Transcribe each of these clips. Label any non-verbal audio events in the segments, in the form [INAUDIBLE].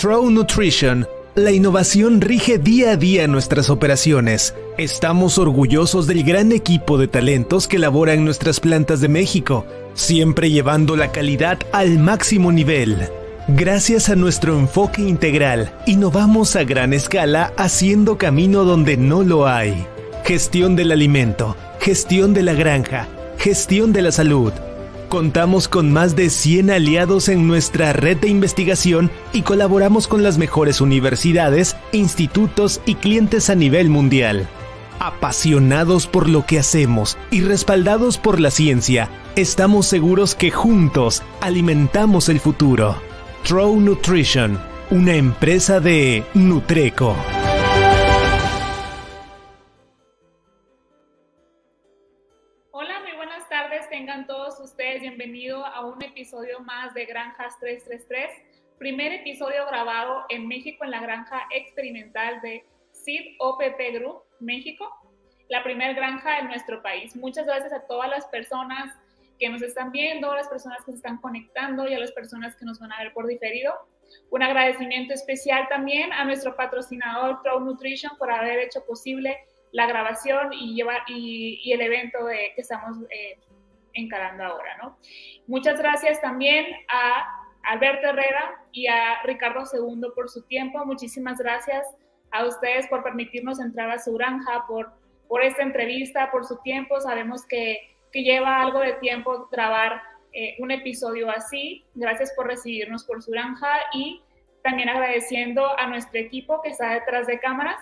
En Trow Nutrition, la innovación rige día a día nuestras operaciones. Estamos orgullosos del gran equipo de talentos que labora en nuestras plantas de México, siempre llevando la calidad al máximo nivel. Gracias a nuestro enfoque integral, innovamos a gran escala haciendo camino donde no lo hay. Gestión del alimento, gestión de la granja, gestión de la salud Contamos con más de 100 aliados en nuestra red de investigación y colaboramos con las mejores universidades, institutos y clientes a nivel mundial. Apasionados por lo que hacemos y respaldados por la ciencia, estamos seguros que juntos alimentamos el futuro. Trow Nutrition, una empresa de Nutreco. A un episodio más de Granjas 333, primer episodio grabado en México en la granja experimental de SID OPP Group, México, la primera granja en nuestro país. Muchas gracias a todas las personas que nos están viendo, a las personas que se están conectando y a las personas que nos van a ver por diferido. Un agradecimiento especial también a nuestro patrocinador Pro Nutrition por haber hecho posible la grabación y, llevar, y, el evento de, que estamos eh, encarando ahora, ¿no? Muchas gracias también a Alberto Herrera y a Ricardo Segundo por su tiempo. Muchísimas gracias a ustedes por permitirnos entrar a su granja, por, por esta entrevista, por su tiempo. Sabemos que, que lleva algo de tiempo grabar eh, un episodio así. Gracias por recibirnos por su granja y también agradeciendo a nuestro equipo que está detrás de cámaras.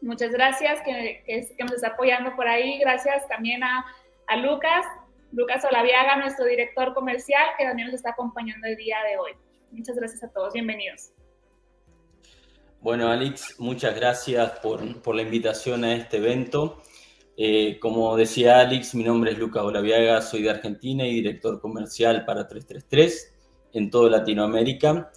Muchas gracias que, que, nos está apoyando por ahí. Gracias también a, a Lucas Lucas Olaviaga, nuestro director comercial, que también nos está acompañando el día de hoy. Muchas gracias a todos, bienvenidos. Bueno, Alex, muchas gracias por, la invitación a este evento. Eh, como decía Alex, mi nombre es Lucas Olaviaga, soy de Argentina y director comercial para 333 en toda Latinoamérica.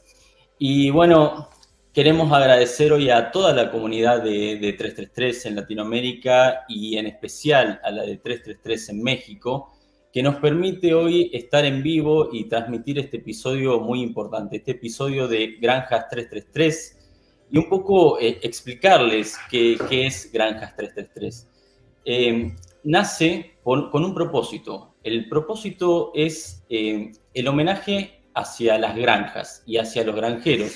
Y bueno, queremos agradecer hoy a toda la comunidad de, de 333 en Latinoamérica y en especial a la de 333 en México, que nos permite hoy estar en vivo y transmitir este episodio muy importante, este episodio de Granjas 333 y un poco eh, explicarles qué, es Granjas 333. Eh, nace con, un propósito. El propósito es eh, el homenaje hacia las granjas y hacia los granjeros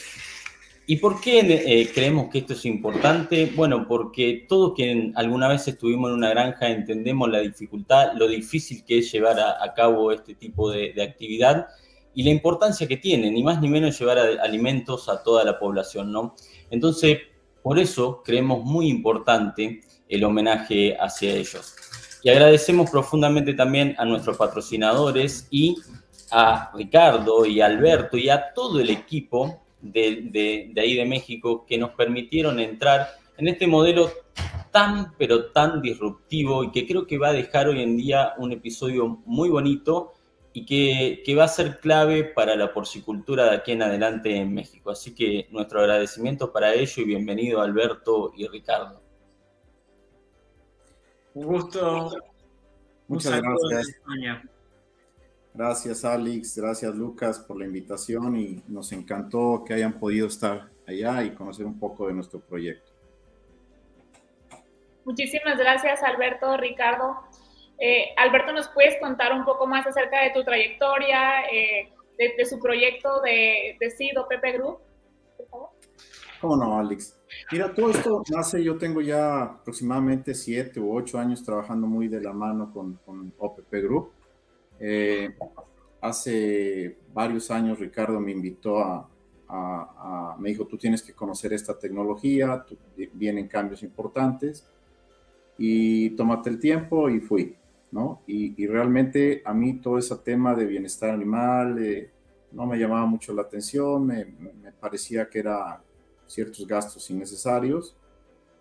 ¿Y por qué eh, creemos que esto es importante? Bueno, porque todos quienes alguna vez estuvimos en una granja entendemos la dificultad, lo difícil que es llevar a, cabo este tipo de, actividad y la importancia que tiene, ni más ni menos llevar alimentos a toda la población, ¿no? Entonces, por eso creemos muy importante el homenaje hacia ellos. Y agradecemos profundamente también a nuestros patrocinadores y a Ricardo y Alberto y a todo el equipo de, ahí de México que nos permitieron entrar en este modelo tan, pero tan disruptivo y que creo que va a dejar hoy en día un episodio muy bonito y que, que, va a ser clave para la porcicultura de aquí en adelante en México. Así que nuestro agradecimiento para ello y bienvenido Alberto y Ricardo. Un gusto. Muchas gracias. Gracias Alex, gracias Lucas por la invitación y nos encantó que hayan podido estar allá y conocer un poco de nuestro proyecto. Muchísimas gracias Alberto, Ricardo. Eh, Alberto, ¿nos puedes contar un poco más acerca de tu trayectoria, eh, de, su proyecto de, de CIDO Pepe Group? Por favor. ¿Cómo no, Alex? Mira, todo esto nace, yo tengo ya aproximadamente siete u ocho años trabajando muy de la mano con, con OPP Group. Eh, hace varios años Ricardo me invitó a, me dijo, tú tienes que conocer esta tecnología, vienen cambios importantes y tómate el tiempo y fui, ¿no? Y, realmente a mí todo ese tema de bienestar animal eh, no me llamaba mucho la atención, me, me parecía que era ciertos gastos innecesarios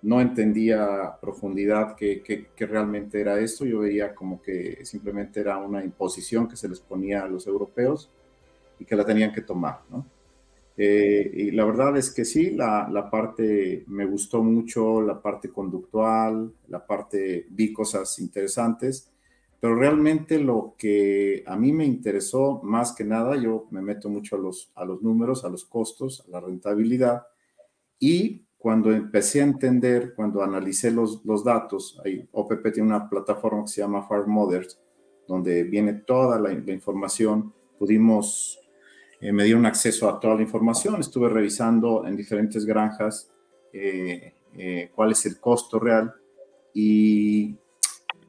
no entendía profundidad qué, realmente era esto. Yo veía como que simplemente era una imposición que se les ponía a los europeos y que la tenían que tomar, ¿no? Eh, y la verdad es que sí, la, la, parte me gustó mucho, la parte conductual, la parte, vi cosas interesantes, pero realmente lo que a mí me interesó más que nada, yo me meto mucho a los, a los números, a los costos, a la rentabilidad, y cuando empecé a entender, cuando analicé los, los datos, ahí OPP tiene una plataforma que se llama Farm Mothers, donde viene toda la, información, pudimos, eh, me dieron acceso a toda la información, estuve revisando en diferentes granjas eh, eh, cuál es el costo real y,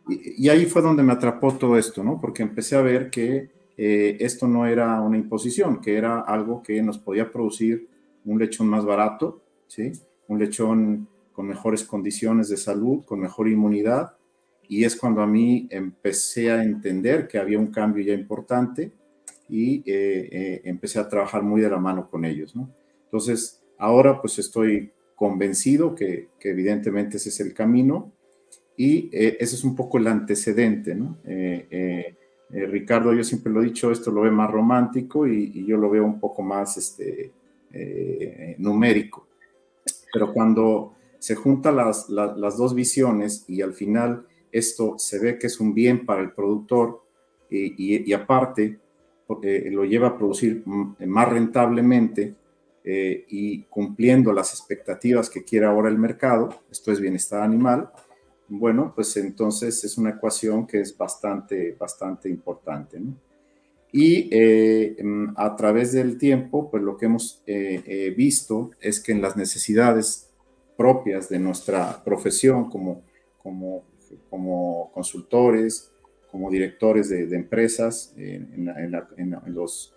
y, ahí fue donde me atrapó todo esto, ¿no? Porque empecé a ver que esto no era una imposición, que era algo que nos podía producir un lechón más barato, ¿sí? Un lechón con mejores condiciones de salud, con mejor inmunidad y es cuando a mí empecé a entender que había un cambio ya importante y eh, eh, empecé a trabajar muy de la mano con ellos, ¿no? Entonces, ahora pues estoy convencido que, evidentemente ese es el camino y eh, ese es un poco el antecedente, ¿no? Ricardo, yo siempre lo he dicho, esto lo ve más romántico y, yo lo veo un poco más este, numérico. Pero cuando se juntan las, las dos visiones y al final esto se ve que es un bien para el productor y, aparte porque lo lleva a producir más rentablemente eh, y cumpliendo las expectativas que quiere ahora el mercado, esto es bienestar animal, bueno, pues entonces es una ecuación que es bastante, bastante importante. Y eh, mm, a través del tiempo, pues lo que hemos eh, visto es que en las necesidades propias de nuestra profesión como, como como consultores, como directores de, empresas, en, los,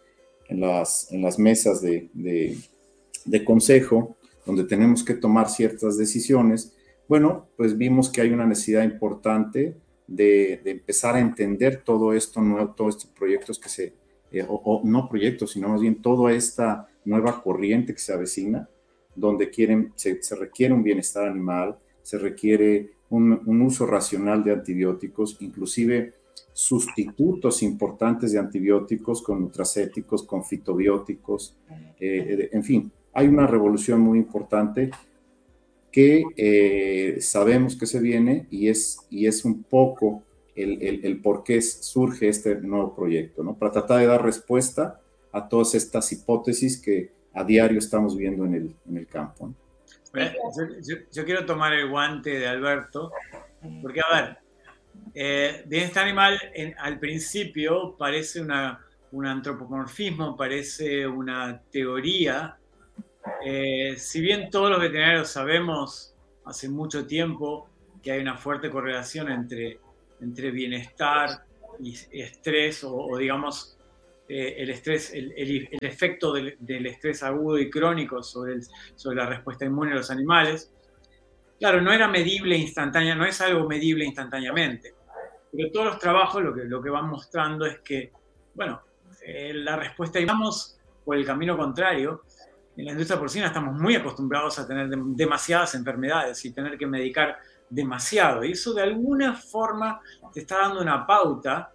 en, las, en las mesas de, de, consejo, donde tenemos que tomar ciertas decisiones, bueno, pues vimos que hay una necesidad importante de, empezar a entender todo esto nuevo, todos estos proyectos que se, eh, o, no proyectos, sino más bien toda esta nueva corriente que se avecina, donde quieren, se, se requiere un bienestar animal, se requiere un, uso racional de antibióticos, inclusive sustitutos importantes de antibióticos con nutracéticos, con fitobióticos, eh, en fin, hay una revolución muy importante que eh, sabemos que se viene y es, y es un poco el, por qué surge este nuevo proyecto, ¿no? Para tratar de dar respuesta a todas estas hipótesis que a diario estamos viendo en el, en el campo. Yo, quiero tomar el guante de Alberto, porque a ver, eh, bienestar animal al principio parece una, un antropomorfismo, parece una teoría. Eh, si bien todos los veterinarios sabemos hace mucho tiempo que hay una fuerte correlación entre, entre bienestar y estrés o digamos eh, el estrés, el, efecto del, estrés agudo y crónico sobre, la respuesta inmune de los animales. Claro, no era medible instantánea, no es algo medible instantáneamente, pero todos los trabajos lo que, lo que van mostrando es que, bueno, eh, la respuesta, vamos por el camino contrario, en la industria porcina estamos muy acostumbrados a tener demasiadas enfermedades y tener que medicar demasiado, y eso de alguna forma te está dando una pauta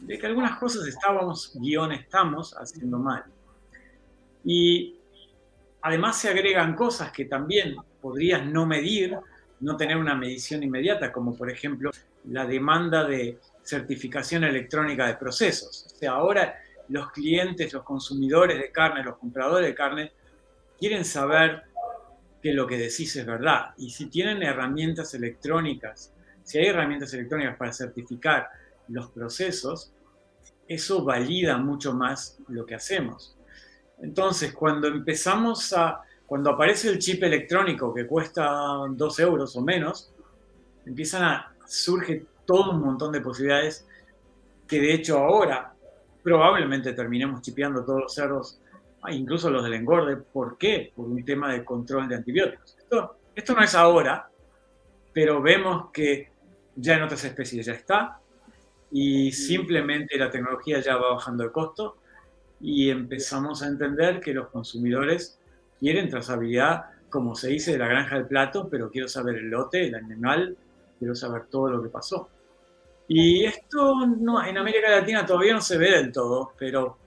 de que algunas cosas estábamos, guion estamos, haciendo mal. Y además se agregan cosas que también podrías no medir, no tener una medición inmediata, como por ejemplo la demanda de certificación electrónica de procesos. O sea, ahora los clientes, los consumidores de carne, los compradores de carne, quieren saber que lo que decís es verdad. Y si tienen herramientas electrónicas, si hay herramientas electrónicas para certificar los procesos, eso valida mucho más lo que hacemos. Entonces, cuando empezamos a, cuando aparece el chip electrónico que cuesta dos euros o menos, empiezan a, surge todo un montón de posibilidades que de hecho ahora probablemente terminemos chipeando todos los cerdos, incluso los del engorde. ¿Por qué? Por un tema de control de antibióticos. Esto, esto no es ahora, pero vemos que ya en otras especies ya está, y simplemente la tecnología ya va bajando el costo y empezamos a entender que los consumidores quieren trazabilidad, como se dice, de la granja del plato, pero quiero saber el lote, el animal, quiero saber todo lo que pasó. Y esto no, en América Latina todavía no se ve del todo, pero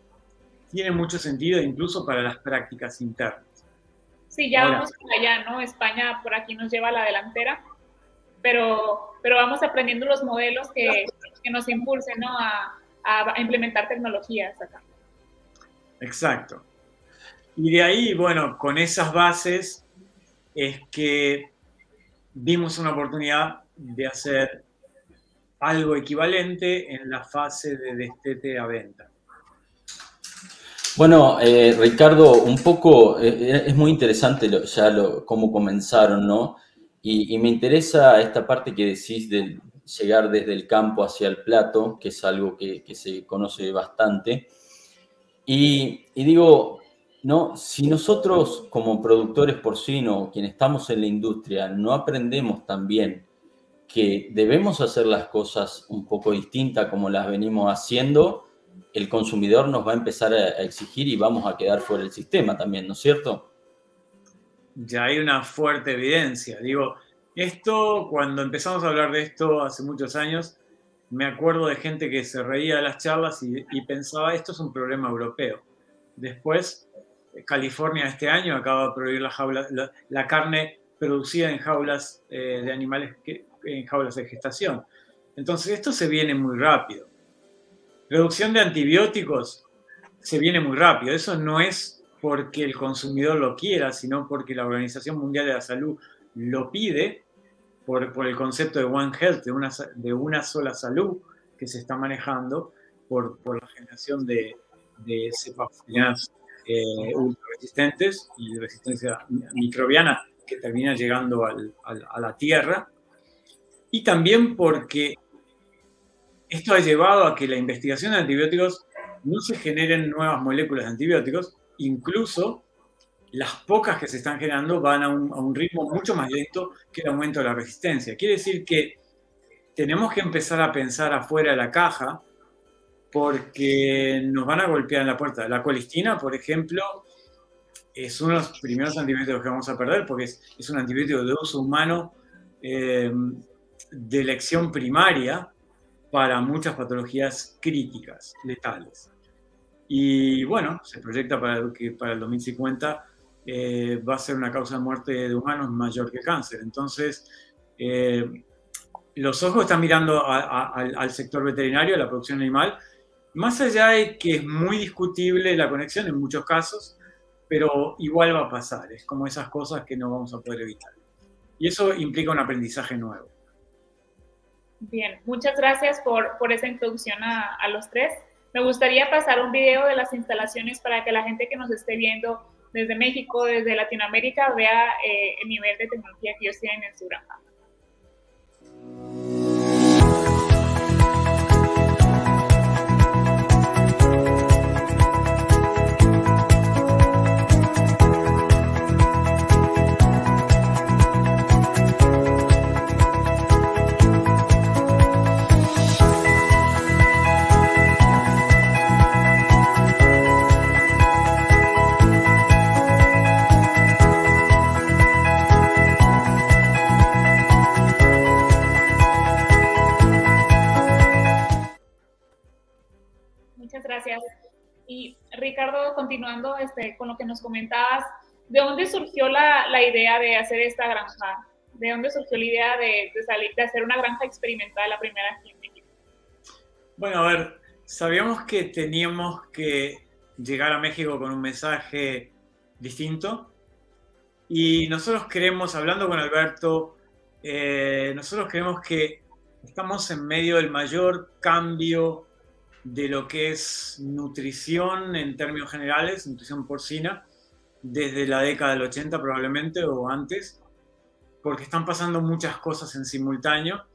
tiene mucho sentido incluso para las prácticas internas. Sí, ya vamos para allá, ¿no? España por aquí nos lleva a la delantera, pero, pero vamos aprendiendo los modelos que, que nos impulse ¿no? a, a implementar tecnologías acá. Exacto. Y de ahí, bueno, con esas bases es que vimos una oportunidad de hacer algo equivalente en la fase de destete a venta. Bueno, eh, Ricardo, un poco, eh, es muy interesante ya lo, cómo comenzaron, ¿no? Y, me interesa esta parte que decís de llegar desde el campo hacia el plato, que es algo que, se conoce bastante. Y, y, digo, ¿no? Si nosotros como productores porcinos, quienes estamos en la industria, no aprendemos también que debemos hacer las cosas un poco distintas como las venimos haciendo, el consumidor nos va a empezar a exigir y vamos a quedar fuera del sistema también, ¿no es cierto? Ya hay una fuerte evidencia. Digo, esto, cuando empezamos a hablar de esto hace muchos años, me acuerdo de gente que se reía de las charlas y, pensaba, esto es un problema europeo. Después, California este año acaba de prohibir la, carne producida en jaulas eh, de animales que, en jaulas de gestación. Entonces esto se viene muy rápido. Reducción de antibióticos se viene muy rápido. Eso no es porque el consumidor lo quiera, sino porque la Organización Mundial de la Salud lo pide por, el concepto de One Health, de una, sola salud que se está manejando por, la generación de, de cepas eh, resistentes y resistencia microbiana que termina llegando a la tierra y también porque esto ha llevado a que la investigación de antibióticos no se generen nuevas moléculas de antibióticos, incluso las pocas que se están generando van a un, ritmo mucho más lento que el aumento de la resistencia. Quiere decir que tenemos que empezar a pensar afuera de la caja porque nos van a golpear en la puerta. La colistina, por ejemplo, es uno de los primeros antibióticos que vamos a perder porque es, un antibiótico de uso humano eh, de elección primaria para muchas patologías críticas, letales. Y bueno, se proyecta para que para el 2050 eh, va a ser una causa de muerte de humanos mayor que cáncer. Entonces, eh, los ojos están mirando al sector veterinario, a la producción animal, más allá de que es muy discutible la conexión en muchos casos, pero igual va a pasar. Es como esas cosas que no vamos a poder evitar. Y eso implica un aprendizaje nuevo. Bien, muchas gracias por, por esa introducción a, a, los tres. Me gustaría pasar un video de las instalaciones para que la gente que nos esté viendo desde México, desde Latinoamérica, vea eh, el nivel de tecnología que ellos tienen en su granja. Ricardo, continuando este, con lo que nos comentabas, ¿de dónde surgió la, la idea de hacer esta granja? ¿De dónde surgió la idea de, de, salir, de hacer una granja experimental, la primera aquí en México? Bueno, a ver, sabíamos que teníamos que llegar a México con un mensaje distinto y nosotros creemos, hablando con Alberto, eh, nosotros creemos que estamos en medio del mayor cambio de lo que es nutrición en términos generales, nutrición porcina, desde la década del 80 probablemente o antes, porque están pasando muchas cosas en simultáneo.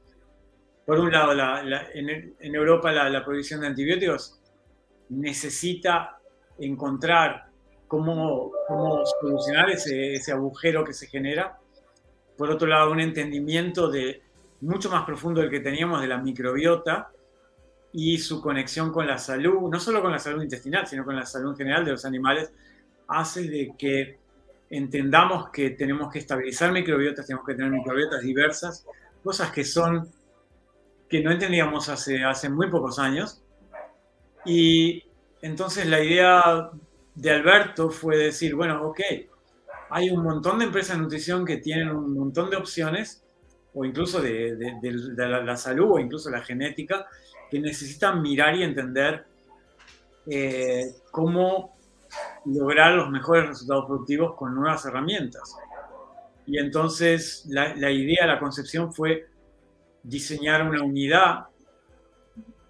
Por un lado, en, Europa la, provisión de antibióticos necesita encontrar cómo, solucionar ese, ese agujero que se genera. Por otro lado, un entendimiento de mucho más profundo del que teníamos de la microbiota, y su conexión con la salud, no solo con la salud intestinal, sino con la salud general de los animales, hace de que entendamos que tenemos que estabilizar microbiotas, tenemos que tener microbiotas diversas, cosas que son que no entendíamos hace, hace muy pocos años. Y entonces la idea de Alberto fue decir, bueno, ok, hay un montón de empresas de nutrición que tienen un montón de opciones, o incluso de, la, salud o incluso la genética, que necesitan mirar y entender eh, cómo lograr los mejores resultados productivos con nuevas herramientas. Y entonces la, idea, la concepción fue diseñar una unidad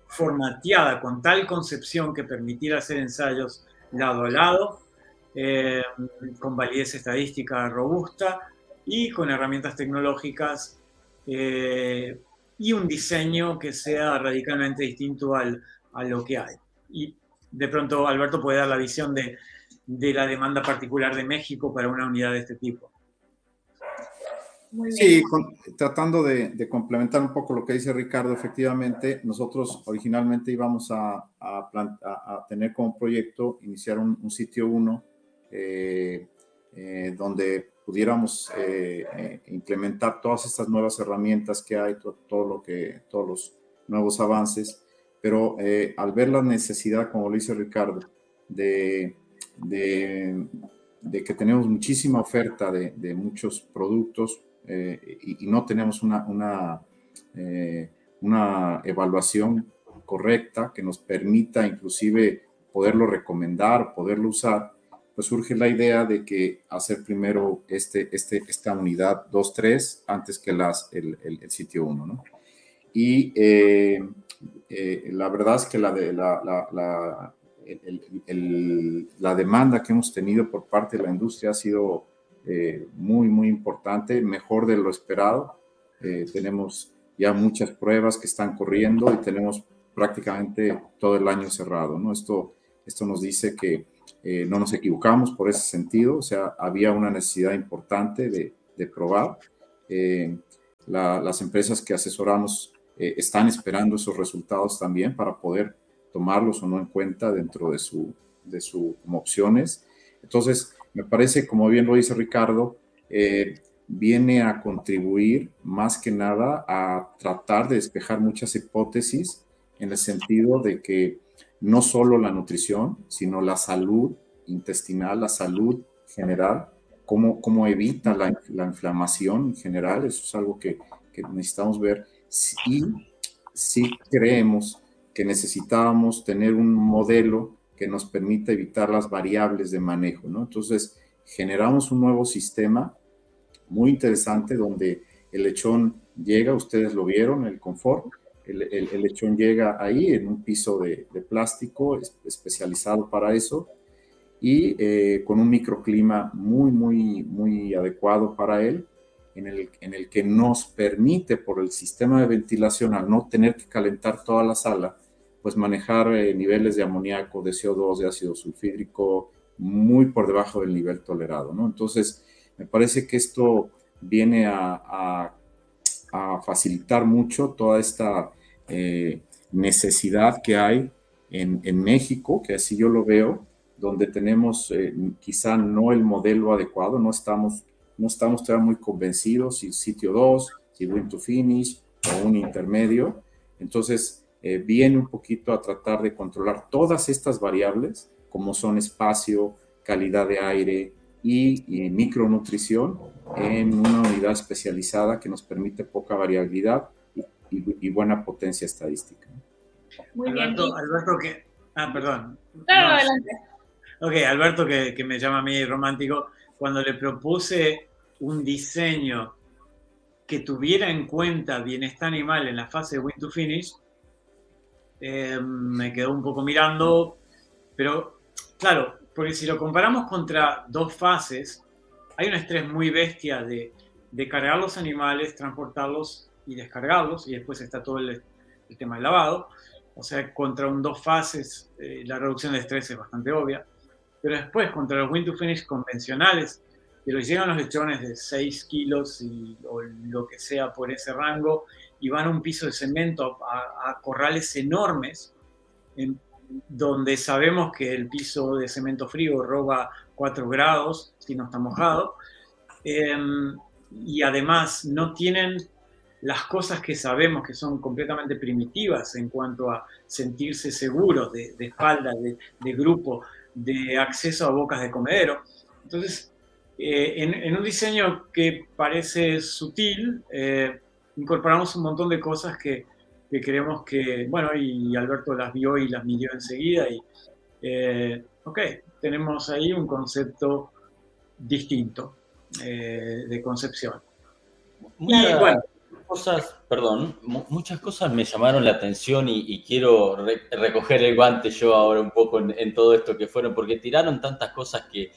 formateada con tal concepción que permitiera hacer ensayos lado a lado, eh, con validez estadística robusta y con herramientas tecnológicas eh, y un diseño que sea radicalmente distinto al, a lo que hay. Y de pronto Alberto puede dar la visión de, de la demanda particular de México para una unidad de este tipo. Sí, tratando de, complementar un poco lo que dice Ricardo, efectivamente, nosotros originalmente íbamos a, a, tener como proyecto iniciar un, sitio 1 eh, eh, donde pudiéramos eh, implementar todas estas nuevas herramientas que hay, todo, lo que, todos los nuevos avances, pero al ver la necesidad, como lo dice Ricardo, de, de, que tenemos muchísima oferta de, de muchos productos, eh, y, no tenemos una, una, eh, una evaluación correcta que nos permita inclusive poderlo recomendar, poderlo usar, pues surge la idea de que hacer primero este, este, esta unidad 2.3 antes que las, el, el, sitio 1. ¿no? Y eh, la verdad es que la, de, la, la, la, la demanda que hemos tenido por parte de la industria ha sido eh, muy, muy importante, mejor de lo esperado. Eh, tenemos ya muchas pruebas que están corriendo y tenemos prácticamente todo el año cerrado. ¿no? Esto, esto nos dice que eh, no nos equivocamos por ese sentido, o sea, había una necesidad importante de, de probar. las empresas que asesoramos están esperando esos resultados también para poder tomarlos o no en cuenta dentro de su, de su opciones. Entonces, me parece, como bien lo dice Ricardo, eh, viene a contribuir más que nada a tratar de despejar muchas hipótesis en el sentido de que no solo la nutrición, sino la salud intestinal, la salud general, cómo, cómo evita la, inflamación en general, eso es algo que, que necesitamos ver. Y sí creemos que necesitábamos tener un modelo que nos permita evitar las variables de manejo, ¿no? Entonces, generamos un nuevo sistema muy interesante donde el lechón llega, ustedes lo vieron, el confort, el, el, lechón llega ahí en un piso de, plástico especializado para eso y eh, con un microclima muy, muy, muy adecuado para él, en el, en el que nos permite por el sistema de ventilación, al no tener que calentar toda la sala, pues manejar eh, niveles de amoníaco, de CO2, de ácido sulfídrico muy por debajo del nivel tolerado, ¿no? Entonces, me parece que esto viene a, facilitar mucho toda esta eh, necesidad que hay en, México, que así yo lo veo, donde tenemos eh, quizá no el modelo adecuado, no estamos, no estamos todavía muy convencidos si sitio 2, si win to finish o un intermedio. Entonces, eh, viene un poquito a tratar de controlar todas estas variables, como son espacio, calidad de aire y, micronutrición, en una unidad especializada que nos permite poca variabilidad y, buena potencia estadística. Muy Alberto, bien. Alberto que... Ah, perdón. adelante. Ok, Alberto que, que me llama a mí romántico, cuando le propuse un diseño que tuviera en cuenta bienestar animal en la fase de win to finish, eh, me quedó un poco mirando, pero claro, porque si lo comparamos contra dos fases, hay un estrés muy bestia de, de cargar los animales, transportarlos y descargarlos, y después está todo el, tema del lavado. O sea, contra un dos fases, eh, la reducción de estrés es bastante obvia. Pero después, contra los win to finish convencionales, que los llegan los lechones de 6 kilos y, o lo que sea por ese rango, y van a un piso de cemento a, corrales enormes, en, donde sabemos que el piso de cemento frío roba 4 grados si no está mojado, em, y además no tienen las cosas que sabemos que son completamente primitivas en cuanto a sentirse seguros de, espalda, de, grupo, de acceso a bocas de comedero. Entonces, eh, en, un diseño que parece sutil, eh, incorporamos un montón de cosas que, que queremos que, bueno, y Alberto las vio y las midió enseguida y, eh, ok, tenemos ahí un concepto distinto eh, de concepción. Muchas bueno, perdón, muchas cosas me llamaron la atención y, quiero recoger el guante yo ahora un poco en, todo esto que fueron, porque tiraron tantas cosas que,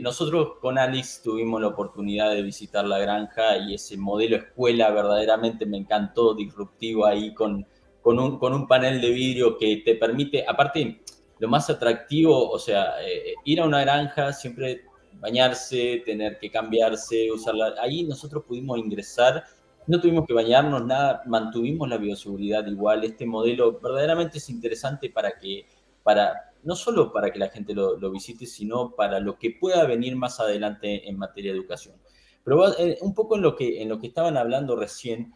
nosotros con Alice tuvimos la oportunidad de visitar la granja y ese modelo escuela verdaderamente me encantó, disruptivo ahí con, con, un, con un panel de vidrio que te permite, aparte, lo más atractivo, o sea, eh, ir a una granja siempre bañarse, tener que cambiarse, usarla. Ahí nosotros pudimos ingresar, no tuvimos que bañarnos, nada, mantuvimos la bioseguridad igual. Este modelo verdaderamente es interesante para que, para, no solo para que la gente lo, visite, sino para lo que pueda venir más adelante en materia de educación. Pero eh, un poco en lo que, en lo que estaban hablando recién,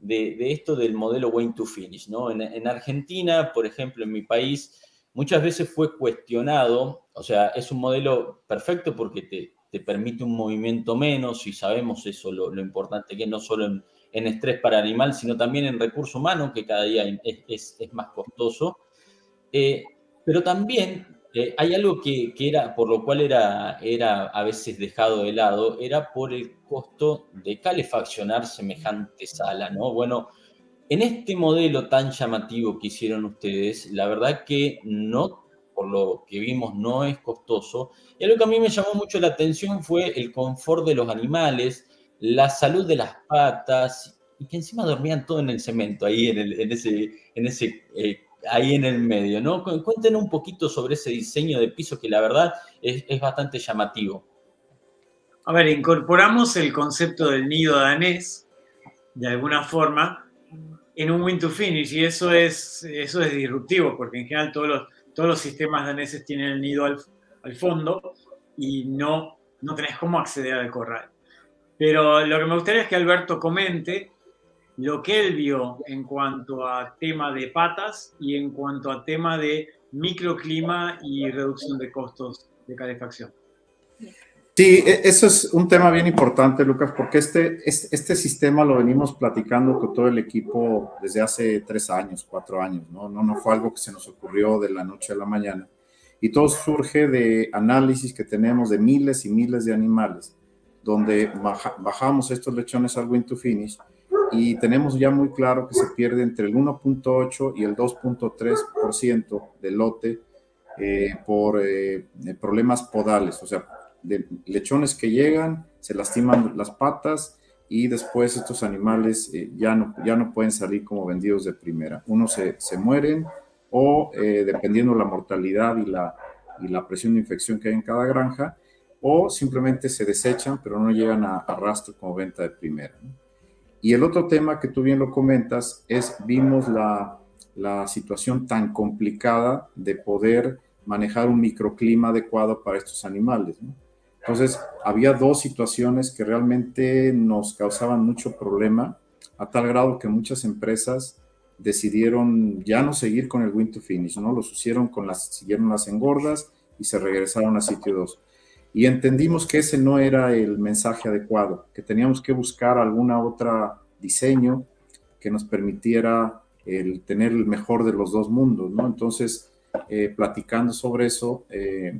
de, esto del modelo Wayne to Finish, ¿no? En, en Argentina, por ejemplo, en mi país, muchas veces fue cuestionado, o sea, es un modelo perfecto porque te, te permite un movimiento menos y sabemos eso, lo, importante que es no solo en, estrés para animal, sino también en recurso humano, que cada día es, más costoso. Eh, pero también eh, hay algo que, que, era, por lo cual era, era a veces dejado de lado, era por el costo de calefaccionar semejante sala, ¿no? Bueno, en este modelo tan llamativo que hicieron ustedes, la verdad que no, por lo que vimos, no es costoso. Y algo que a mí me llamó mucho la atención fue el confort de los animales, la salud de las patas, y que encima dormían todo en el cemento, ahí en, ese, en ese eh, ahí en el medio, ¿no? Un poquito sobre ese diseño de piso que la verdad es, es, bastante llamativo. A ver, incorporamos el concepto del nido danés, de alguna forma, en un win to finish y eso es, eso es disruptivo porque en general todos los, todos los sistemas daneses tienen el nido al, fondo y no, no tenés cómo acceder al corral. Pero lo que me gustaría es que Alberto comente lo que él vio en cuanto a tema de patas y en cuanto a tema de microclima y reducción de costos de calefacción. Sí, e, eso es un tema bien importante, Lucas, porque este, este, sistema lo venimos platicando con todo el equipo desde hace tres años, cuatro años, ¿no? ¿no? No fue algo que se nos ocurrió de la noche a la mañana. Y todo surge de análisis que tenemos de miles y miles de animales, donde bajamos estos lechones al win to finish y tenemos ya muy claro que se pierde entre el 1.8 y el 2.3% del lote eh, por eh, problemas podales, o sea, de lechones que llegan, se lastiman las patas y después estos animales eh, ya, no, ya no pueden salir como vendidos de primera. Unos se, se mueren o eh, dependiendo de la mortalidad y la, y la presión de infección que hay en cada granja, o simplemente se desechan pero no llegan a, rastro como venta de primera. Y el otro tema que tú bien lo comentas es, vimos la, la situación tan complicada de poder manejar un microclima adecuado para estos animales. Entonces, había dos situaciones que realmente nos causaban mucho problema, a tal grado que muchas empresas decidieron ya no seguir con el win to finish, ¿no? Los hicieron con las, siguieron las engordas y se regresaron a sitio 2. Y entendimos que ese no era el mensaje adecuado, que teníamos que buscar alguna otra diseño que nos permitiera el tener el mejor de los dos mundos, ¿no? Entonces, eh, platicando sobre eso, eh,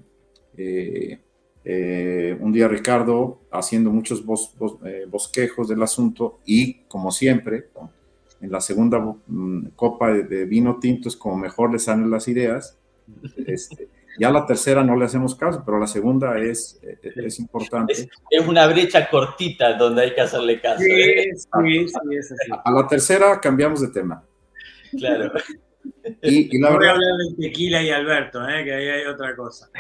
eh, eh, un día Ricardo haciendo muchos eh, bosquejos del asunto y como siempre, en la segunda mm, copa de, vino tinto es como mejor le salen las ideas. Este, ya la tercera no le hacemos caso, pero la segunda es, eh, es importante. Es, una brecha cortita donde hay que hacerle caso. Sí, sí. A la tercera cambiamos de tema. Claro. Y, la no voy a hablar de tequila y Alberto, que ahí hay otra cosa.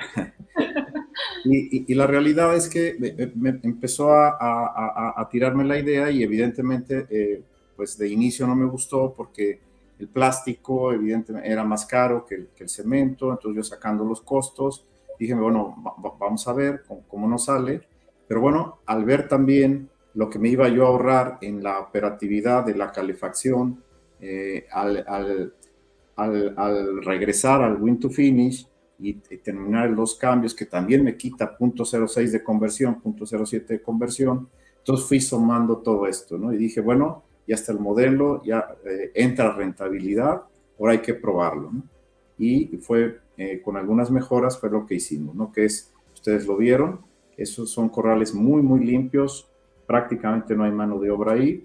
Y, la realidad es que me, empezó a, tirarme la idea y evidentemente, eh, pues de inicio no me gustó porque el plástico evidentemente era más caro que el, cemento, entonces yo sacando los costos, dije, bueno, vamos a ver cómo, nos sale, pero bueno, al ver también lo que me iba yo a ahorrar en la operatividad de la calefacción, eh, al, al, regresar al win to finish, y, terminar los cambios, que también me quita 0.06 de conversión, 0.07 de conversión. Entonces fui sumando todo esto, ¿no? Y dije, bueno, ya está el modelo, ya eh, entra rentabilidad, ahora hay que probarlo. Y fue eh, con algunas mejoras, fue lo que hicimos, ¿no? Que es, ustedes lo vieron, esos son corrales muy, muy limpios, prácticamente no hay mano de obra ahí.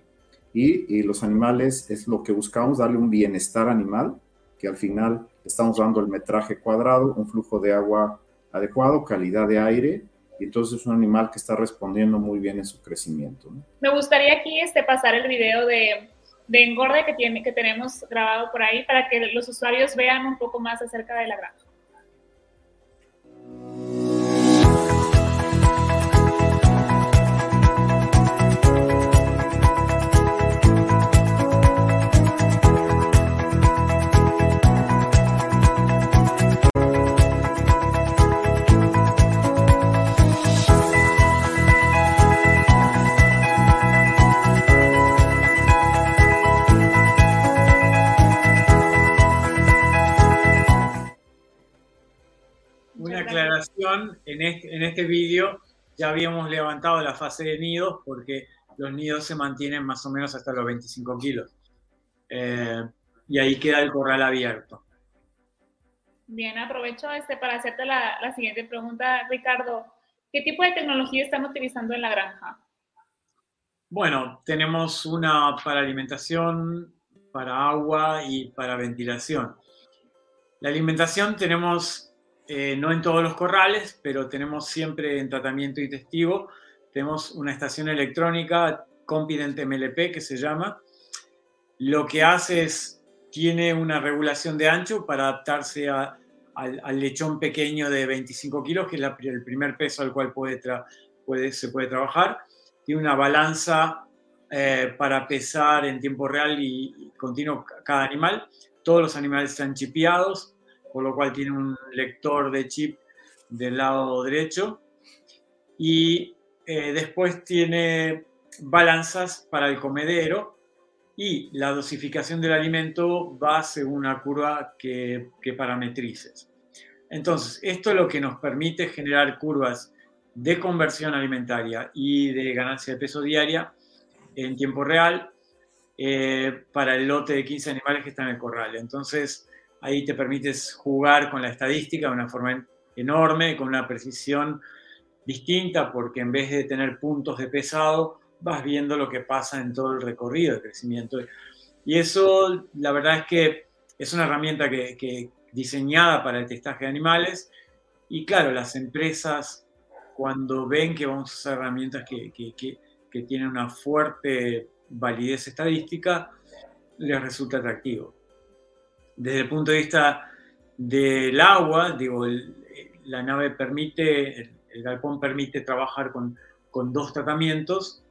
Y, y los animales es lo que buscamos, darle un bienestar animal, que al final estamos dando el metraje cuadrado, un flujo de agua adecuado, calidad de aire, y entonces es un animal que está respondiendo muy bien en su crecimiento. Me gustaría aquí este, pasar el video de, de engorde que, tiene, que tenemos grabado por ahí para que los usuarios vean un poco más acerca de la granja. Este, vídeo ya habíamos levantado la fase de nidos porque los nidos se mantienen más o menos hasta los 25 kilos. Eh, y ahí queda el corral abierto. Bien, aprovecho este para hacerte la, la, siguiente pregunta, Ricardo. ¿Qué tipo de tecnología están utilizando en la granja? Bueno, tenemos una para alimentación, para agua y para ventilación. La alimentación tenemos eh, no en todos los corrales, pero tenemos siempre en tratamiento y testigo, tenemos una estación electrónica, Confident MLP, que se llama. Lo que hace es, tiene una regulación de ancho para adaptarse al, lechón pequeño de 25 kilos, que es el primer peso al cual se puede trabajar. Tiene una balanza eh, para pesar en tiempo real y, y continuo cada animal. Todos los animales están chipeados, por lo cual tiene un lector de chip del lado derecho. Y eh, después tiene balanzas para el comedero y la dosificación del alimento va según una curva que, que parametrices. Entonces, esto es lo que nos permite generar curvas de conversión alimentaria y de ganancia de peso diaria en tiempo real eh, para el lote de 15 animales que están en el corral. Entonces, ahí te permites jugar con la estadística de una forma enorme, con una precisión distinta, porque en vez de tener puntos de pesado, vas viendo lo que pasa en todo el recorrido de crecimiento. Y eso, la verdad es que es una herramienta que, diseñada para el testaje de animales. Y claro, las empresas, cuando ven que vamos a usar herramientas que, que tienen una fuerte validez estadística, les resulta atractivo desde el punto de vista del agua, digo, la nave permite, el, galpón permite trabajar con, con dos tratamientos,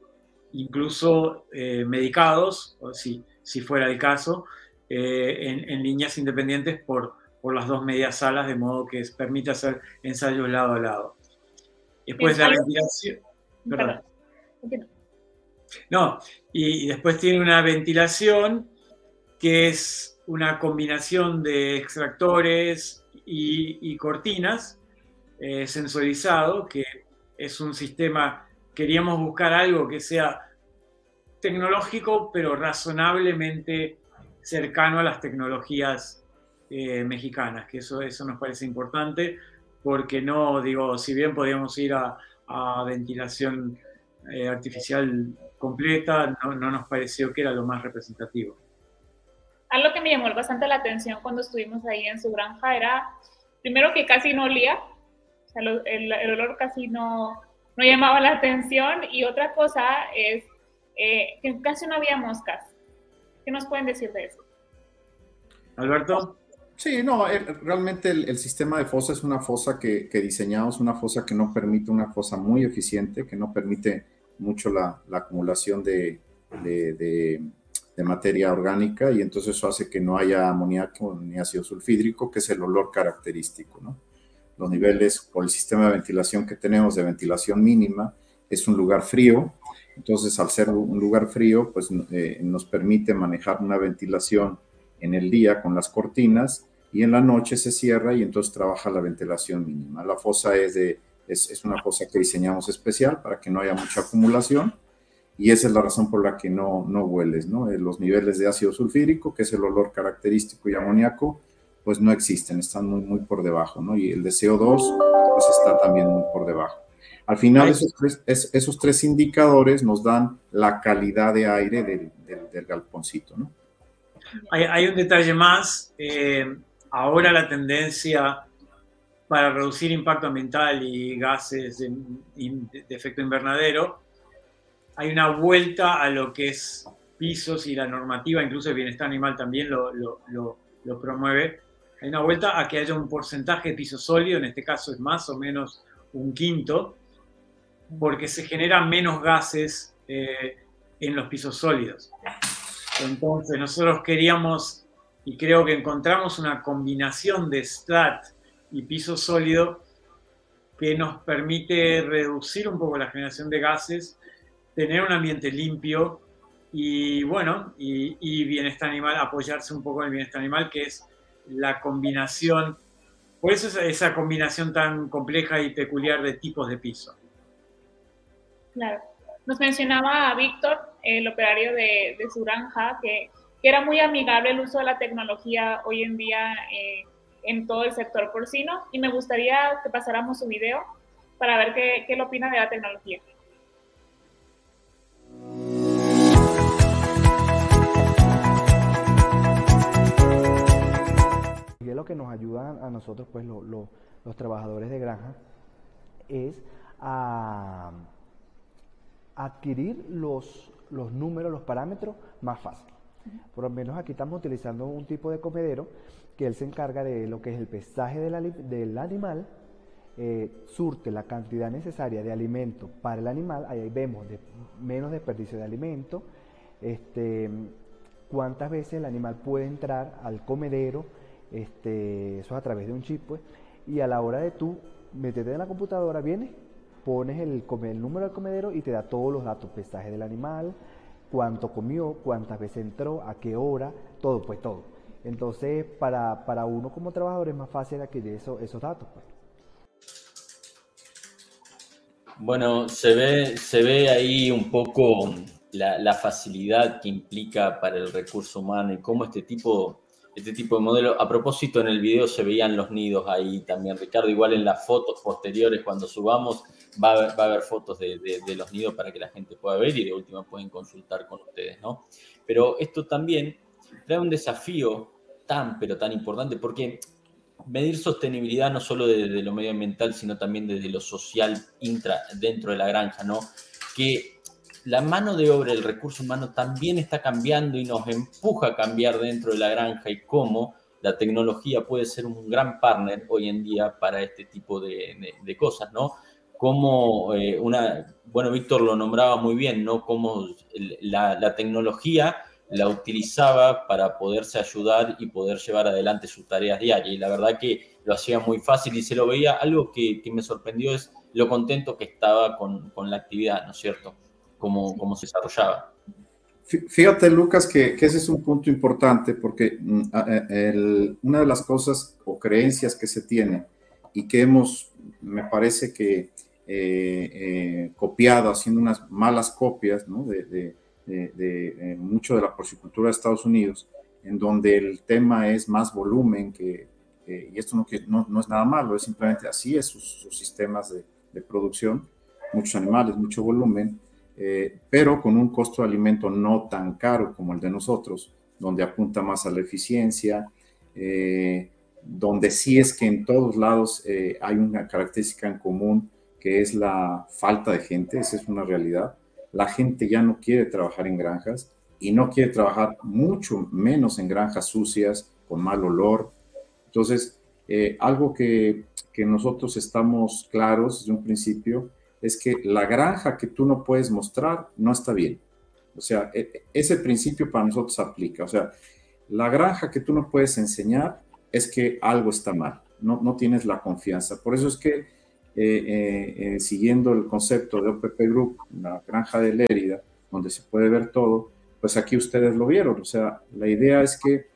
incluso eh, medicados, si, si fuera el caso, eh, en, líneas independientes por, por las dos medias salas, de modo que permite hacer ensayos lado a lado. Después la ventilación. No, y después tiene una ventilación que es una combinación de extractores y, cortinas eh, sensorizado, que es un sistema, queríamos buscar algo que sea tecnológico, pero razonablemente cercano a las tecnologías eh, mexicanas, que eso, eso nos parece importante, porque no, digo, si bien podíamos ir a, ventilación eh, artificial completa, no, no nos pareció que era lo más representativo. Algo que me llamó bastante la atención cuando estuvimos ahí en su granja era, primero que casi no olía, o sea, el, olor casi no, no, llamaba la atención y otra cosa es eh, que casi no había moscas. ¿Qué nos pueden decir de eso? Alberto. Sí, no, realmente el, sistema de fosa es una fosa que, diseñamos, una fosa que no permite una fosa muy eficiente, que no permite mucho la, acumulación de, de materia orgánica y entonces eso hace que no haya amoníaco ni ácido sulfídrico, que es el olor característico. ¿no? Los niveles por el sistema de ventilación que tenemos de ventilación mínima es un lugar frío, entonces al ser un lugar frío, pues eh, nos permite manejar una ventilación en el día con las cortinas y en la noche se cierra y entonces trabaja la ventilación mínima. La fosa es, de, es, es una fosa que diseñamos especial para que no haya mucha acumulación y esa es la razón por la que no, no hueles, ¿no? Eh, los niveles de ácido sulfírico, que es el olor característico y amoníaco, pues no existen, están muy, muy por debajo, ¿no? Y el de CO2, pues está también muy por debajo. Al final, esos tres, esos tres indicadores nos dan la calidad de aire del, del, galponcito, ¿no? Hay, hay, un detalle más. Eh, ahora la tendencia para reducir impacto ambiental y gases de, de, efecto invernadero, hay una vuelta a lo que es pisos y la normativa, incluso el bienestar animal también lo, promueve. Hay una vuelta a que haya un porcentaje de piso sólido, en este caso es más o menos un quinto, porque se generan menos gases eh, en los pisos sólidos. Entonces nosotros queríamos, y creo que encontramos una combinación de STAT y piso sólido que nos permite reducir un poco la generación de gases, tener un ambiente limpio y bueno, y, bienestar animal, apoyarse un poco en el bienestar animal, que es la combinación, por eso es esa combinación tan compleja y peculiar de tipos de piso. Claro. Nos mencionaba Víctor, el operario de, de su granja, que, era muy amigable el uso de la tecnología hoy en día eh, en todo el sector porcino y me gustaría que pasáramos su video para ver qué, qué opina de la tecnología. Lo que nos ayuda a nosotros, pues los trabajadores de granja, es a adquirir los, los números, los parámetros más fácil. Por lo menos aquí estamos utilizando un tipo de comedero que él se encarga de lo que es el pesaje del, del animal, eh, surte la cantidad necesaria de alimento para el animal, ahí vemos de, menos desperdicio de alimento, este, cuántas veces el animal puede entrar al comedero, este, eso a través de un chip, pues, y a la hora de tú meterte en la computadora, viene pones el, el número del comedero y te da todos los datos, pesaje del animal, cuánto comió, cuántas veces entró, a qué hora, todo, pues todo. Entonces, para, para uno como trabajador es más fácil adquirir eso, esos datos. Pues. Bueno, se ve, se ve ahí un poco la, la, facilidad que implica para el recurso humano y cómo este tipo este tipo de modelo. A propósito, en el video se veían los nidos ahí también, Ricardo. Igual en las fotos posteriores, cuando subamos, va a haber, fotos de, los nidos para que la gente pueda ver y de última pueden consultar con ustedes, ¿no? Pero esto también trae un desafío tan, pero tan importante, porque medir sostenibilidad no solo desde lo medioambiental, sino también desde lo social intra, dentro de la granja, ¿no? Que la mano de obra, el recurso humano también está cambiando y nos empuja a cambiar dentro de la granja y cómo la tecnología puede ser un gran partner hoy en día para este tipo de, cosas, ¿no? Como eh, una, bueno, Víctor lo nombraba muy bien, ¿no? Cómo la, tecnología la utilizaba para poderse ayudar y poder llevar adelante sus tareas diarias. Y la verdad que lo hacía muy fácil y se lo veía. Algo que, me sorprendió es lo contento que estaba con, con la actividad, ¿no es cierto? Cómo, se desarrollaba. Fíjate, Lucas, que, ese es un punto importante porque mm, e, una de las cosas o creencias que se tiene y que hemos, me parece que eh, eh, copiado, haciendo unas malas copias de, eh, mucho de la porcicultura de Estados Unidos, en donde el tema es más volumen que, y esto no, que no, es nada malo, es simplemente así es sus, sus sistemas de, producción, muchos animales, mucho volumen, eh, pero con un costo de alimento no tan caro como el de nosotros, donde apunta más a la eficiencia, eh, donde sí es que en todos lados eh, hay una característica en común que es la falta de gente, esa es una realidad. La gente ya no quiere trabajar en granjas y no quiere trabajar mucho menos en granjas sucias, con mal olor. Entonces, algo que, que nosotros estamos claros desde un principio es que la granja que tú no puedes mostrar no está bien. O sea, e, ese principio para nosotros aplica. O sea, la granja que tú no puedes enseñar es que algo está mal, no, no tienes la confianza. Por eso es que, eh, eh, eh, siguiendo el concepto de OPP Group, la granja de Lérida, donde se puede ver todo, pues aquí ustedes lo vieron. O sea, la idea es que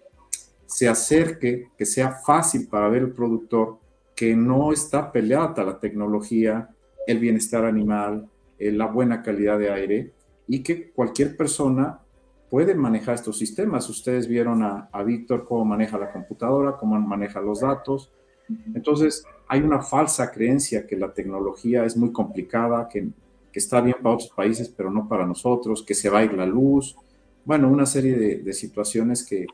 se acerque, que sea fácil para ver el productor, que no está peleada la tecnología, el bienestar animal, eh, la buena calidad de aire y que cualquier persona puede manejar estos sistemas. Ustedes vieron a, a Víctor cómo maneja la computadora, cómo maneja los datos. Entonces, hay una falsa creencia que la tecnología es muy complicada, que, que, está bien para otros países, pero no para nosotros, que se va a ir la luz. Bueno, una serie de, de situaciones que,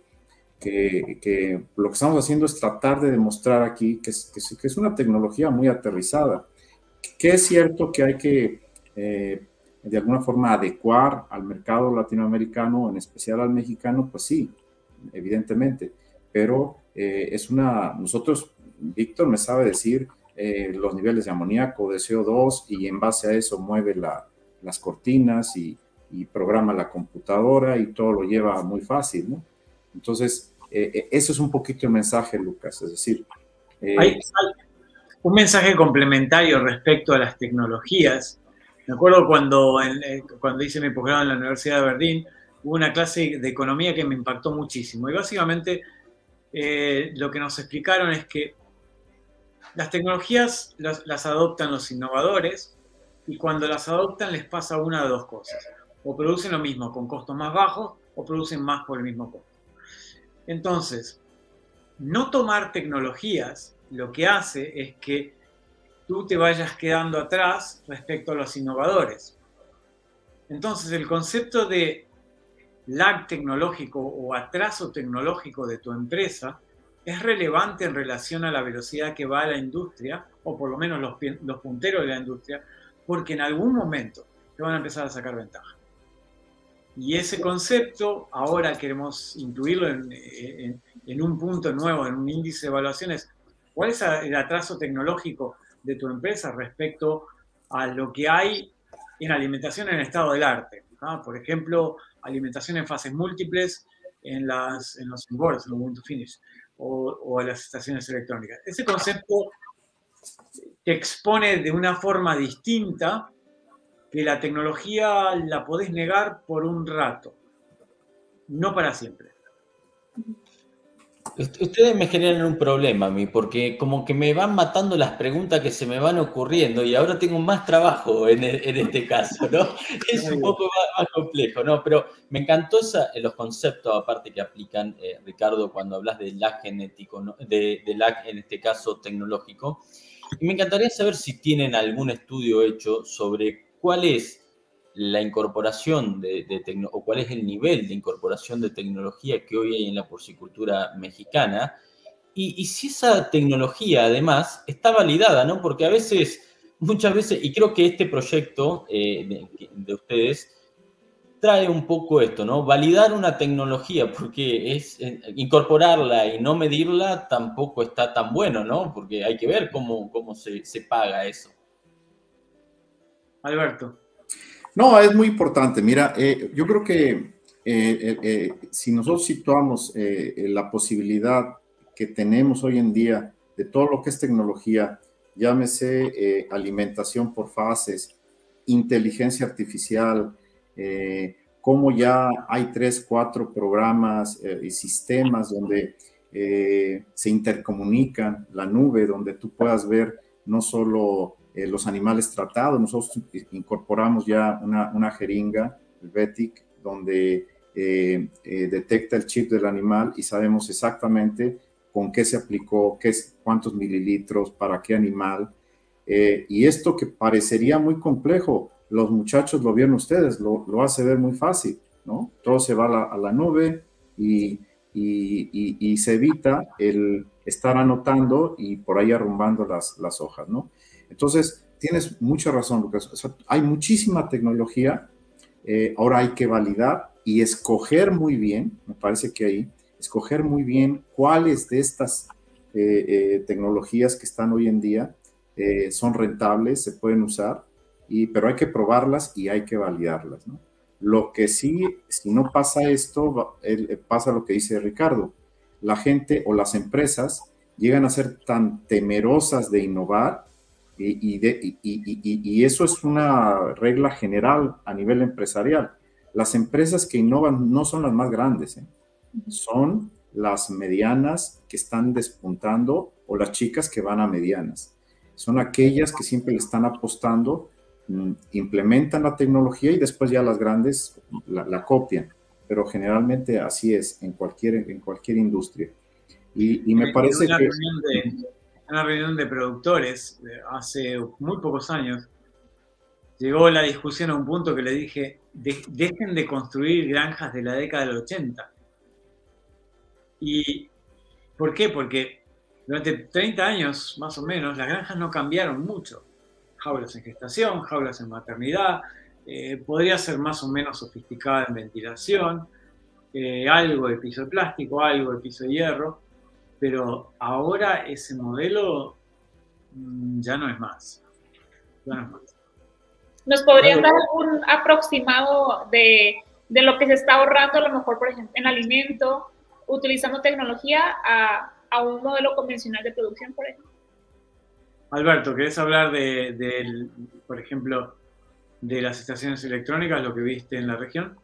que, que, lo que estamos haciendo es tratar de demostrar aquí que es, que es una tecnología muy aterrizada, que es cierto que hay que eh, de alguna forma adecuar al mercado latinoamericano, en especial al mexicano, pues sí, evidentemente, pero eh, es una, nosotros, Víctor me sabe decir eh, los niveles de amoníaco, de CO2, y en base a eso mueve la, las cortinas y, programa la computadora y todo lo lleva muy fácil, ¿no? Entonces, eso es un poquito el mensaje, Lucas, es decir... Hay un mensaje complementario respecto a las tecnologías me acuerdo cuando, eh, cuando hice mi posgrado en la Universidad de Berlín, hubo una clase de economía que me impactó muchísimo. Y básicamente eh, lo que nos explicaron es que las tecnologías las, las, adoptan los innovadores y cuando las adoptan les pasa una de dos cosas. O producen lo mismo con costos más bajos o producen más por el mismo costo. Entonces, no tomar tecnologías lo que hace es que tú te vayas quedando atrás respecto a los innovadores. Entonces, el concepto de lag tecnológico o atraso tecnológico de tu empresa es relevante en relación a la velocidad que va a la industria, o por lo menos los, punteros de la industria, porque en algún momento te van a empezar a sacar ventaja. Y ese concepto ahora queremos incluirlo en, un punto nuevo, en un índice de evaluaciones. ¿Cuál es el atraso tecnológico de tu empresa respecto a lo que hay en alimentación en estado del arte. Por ejemplo, alimentación en fases múltiples en, los onboards, en Ubuntu Finish, o, o en las estaciones electrónicas. Ese concepto te expone de una forma distinta que la tecnología la podés negar por un rato, no para siempre. Ustedes me generan un problema a mí, porque como que me van matando las preguntas que se me van ocurriendo y ahora tengo más trabajo en, en este caso, ¿no? [LAUGHS] Es un poco más, más, complejo, ¿no? Pero me encantó esa, los conceptos aparte que aplican, eh, Ricardo, cuando hablas de lag genético, ¿no? de, de lag en este caso tecnológico. Y me encantaría saber si tienen algún estudio hecho sobre cuál es la incorporación de, de o cuál es el nivel de incorporación de tecnología que hoy hay en la porcicultura mexicana y, si esa tecnología además está validada, ¿no? Porque a veces, muchas veces, y creo que este proyecto eh, de, de, ustedes trae un poco esto, ¿no? Validar una tecnología, porque es incorporarla y no medirla tampoco está tan bueno, ¿no? Porque hay que ver cómo, cómo se, se paga eso. Alberto. No, es muy importante. Mira, eh, yo creo que eh, eh, si nosotros situamos la posibilidad que tenemos hoy en día de todo lo que es tecnología, llámese alimentación por fases, inteligencia artificial, como ya hay tres, cuatro programas y sistemas donde se intercomunican, la nube, donde tú puedas ver no solo eh, los animales tratados. Nosotros incorporamos ya una, una jeringa, el Betic, donde eh, eh, detecta el chip del animal y sabemos exactamente con qué se aplicó, qué cuántos mililitros, para qué animal. Eh, y esto que parecería muy complejo, los muchachos lo vieron ustedes, lo, lo hace ver muy fácil, ¿no? Todo se va a la, a la nube y, y, y, y, se evita el estar anotando y por ahí arrumbando las, las hojas, ¿no? Entonces, tienes mucha razón, Lucas. O sea, hay muchísima tecnología, eh, ahora hay que validar y escoger muy bien, me parece que ahí, escoger muy bien cuáles de estas eh, eh, tecnologías que están hoy en día eh, son rentables, se pueden usar, y, pero hay que probarlas y hay que validarlas. ¿no? Lo que sí, si no pasa esto, pasa lo que dice Ricardo. La gente o las empresas llegan a ser tan temerosas de innovar y, de, y, y, eso es una regla general a nivel empresarial. Las empresas que innovan no son las más grandes, ¿eh? son las medianas que están despuntando o las chicas que van a medianas. Son aquellas que siempre le están apostando mm, implementan la tecnología y después ya las grandes la, copian. Pero generalmente así es en cualquier, en cualquier industria. Y, me parece que... en una reunión de productores hace muy pocos años, llegó la discusión a un punto que le dije, dejen de construir granjas de la década del 80. ¿Y por qué? Porque durante 30 años, más o menos, las granjas no cambiaron mucho. Jaulas en gestación, jaulas en maternidad, eh, podría ser más o menos sofisticada en ventilación, eh, algo de piso de plástico, algo de piso de hierro, pero ahora ese modelo mm, ya no es más. Ya no es más. ¿Nos podrían dar algún aproximado de, lo que se está ahorrando, a lo mejor, por ejemplo, en alimento, utilizando tecnología a, un modelo convencional de producción, por ejemplo? Alberto, ¿querés hablar de, por ejemplo, de las estaciones electrónicas, lo que viste en la región?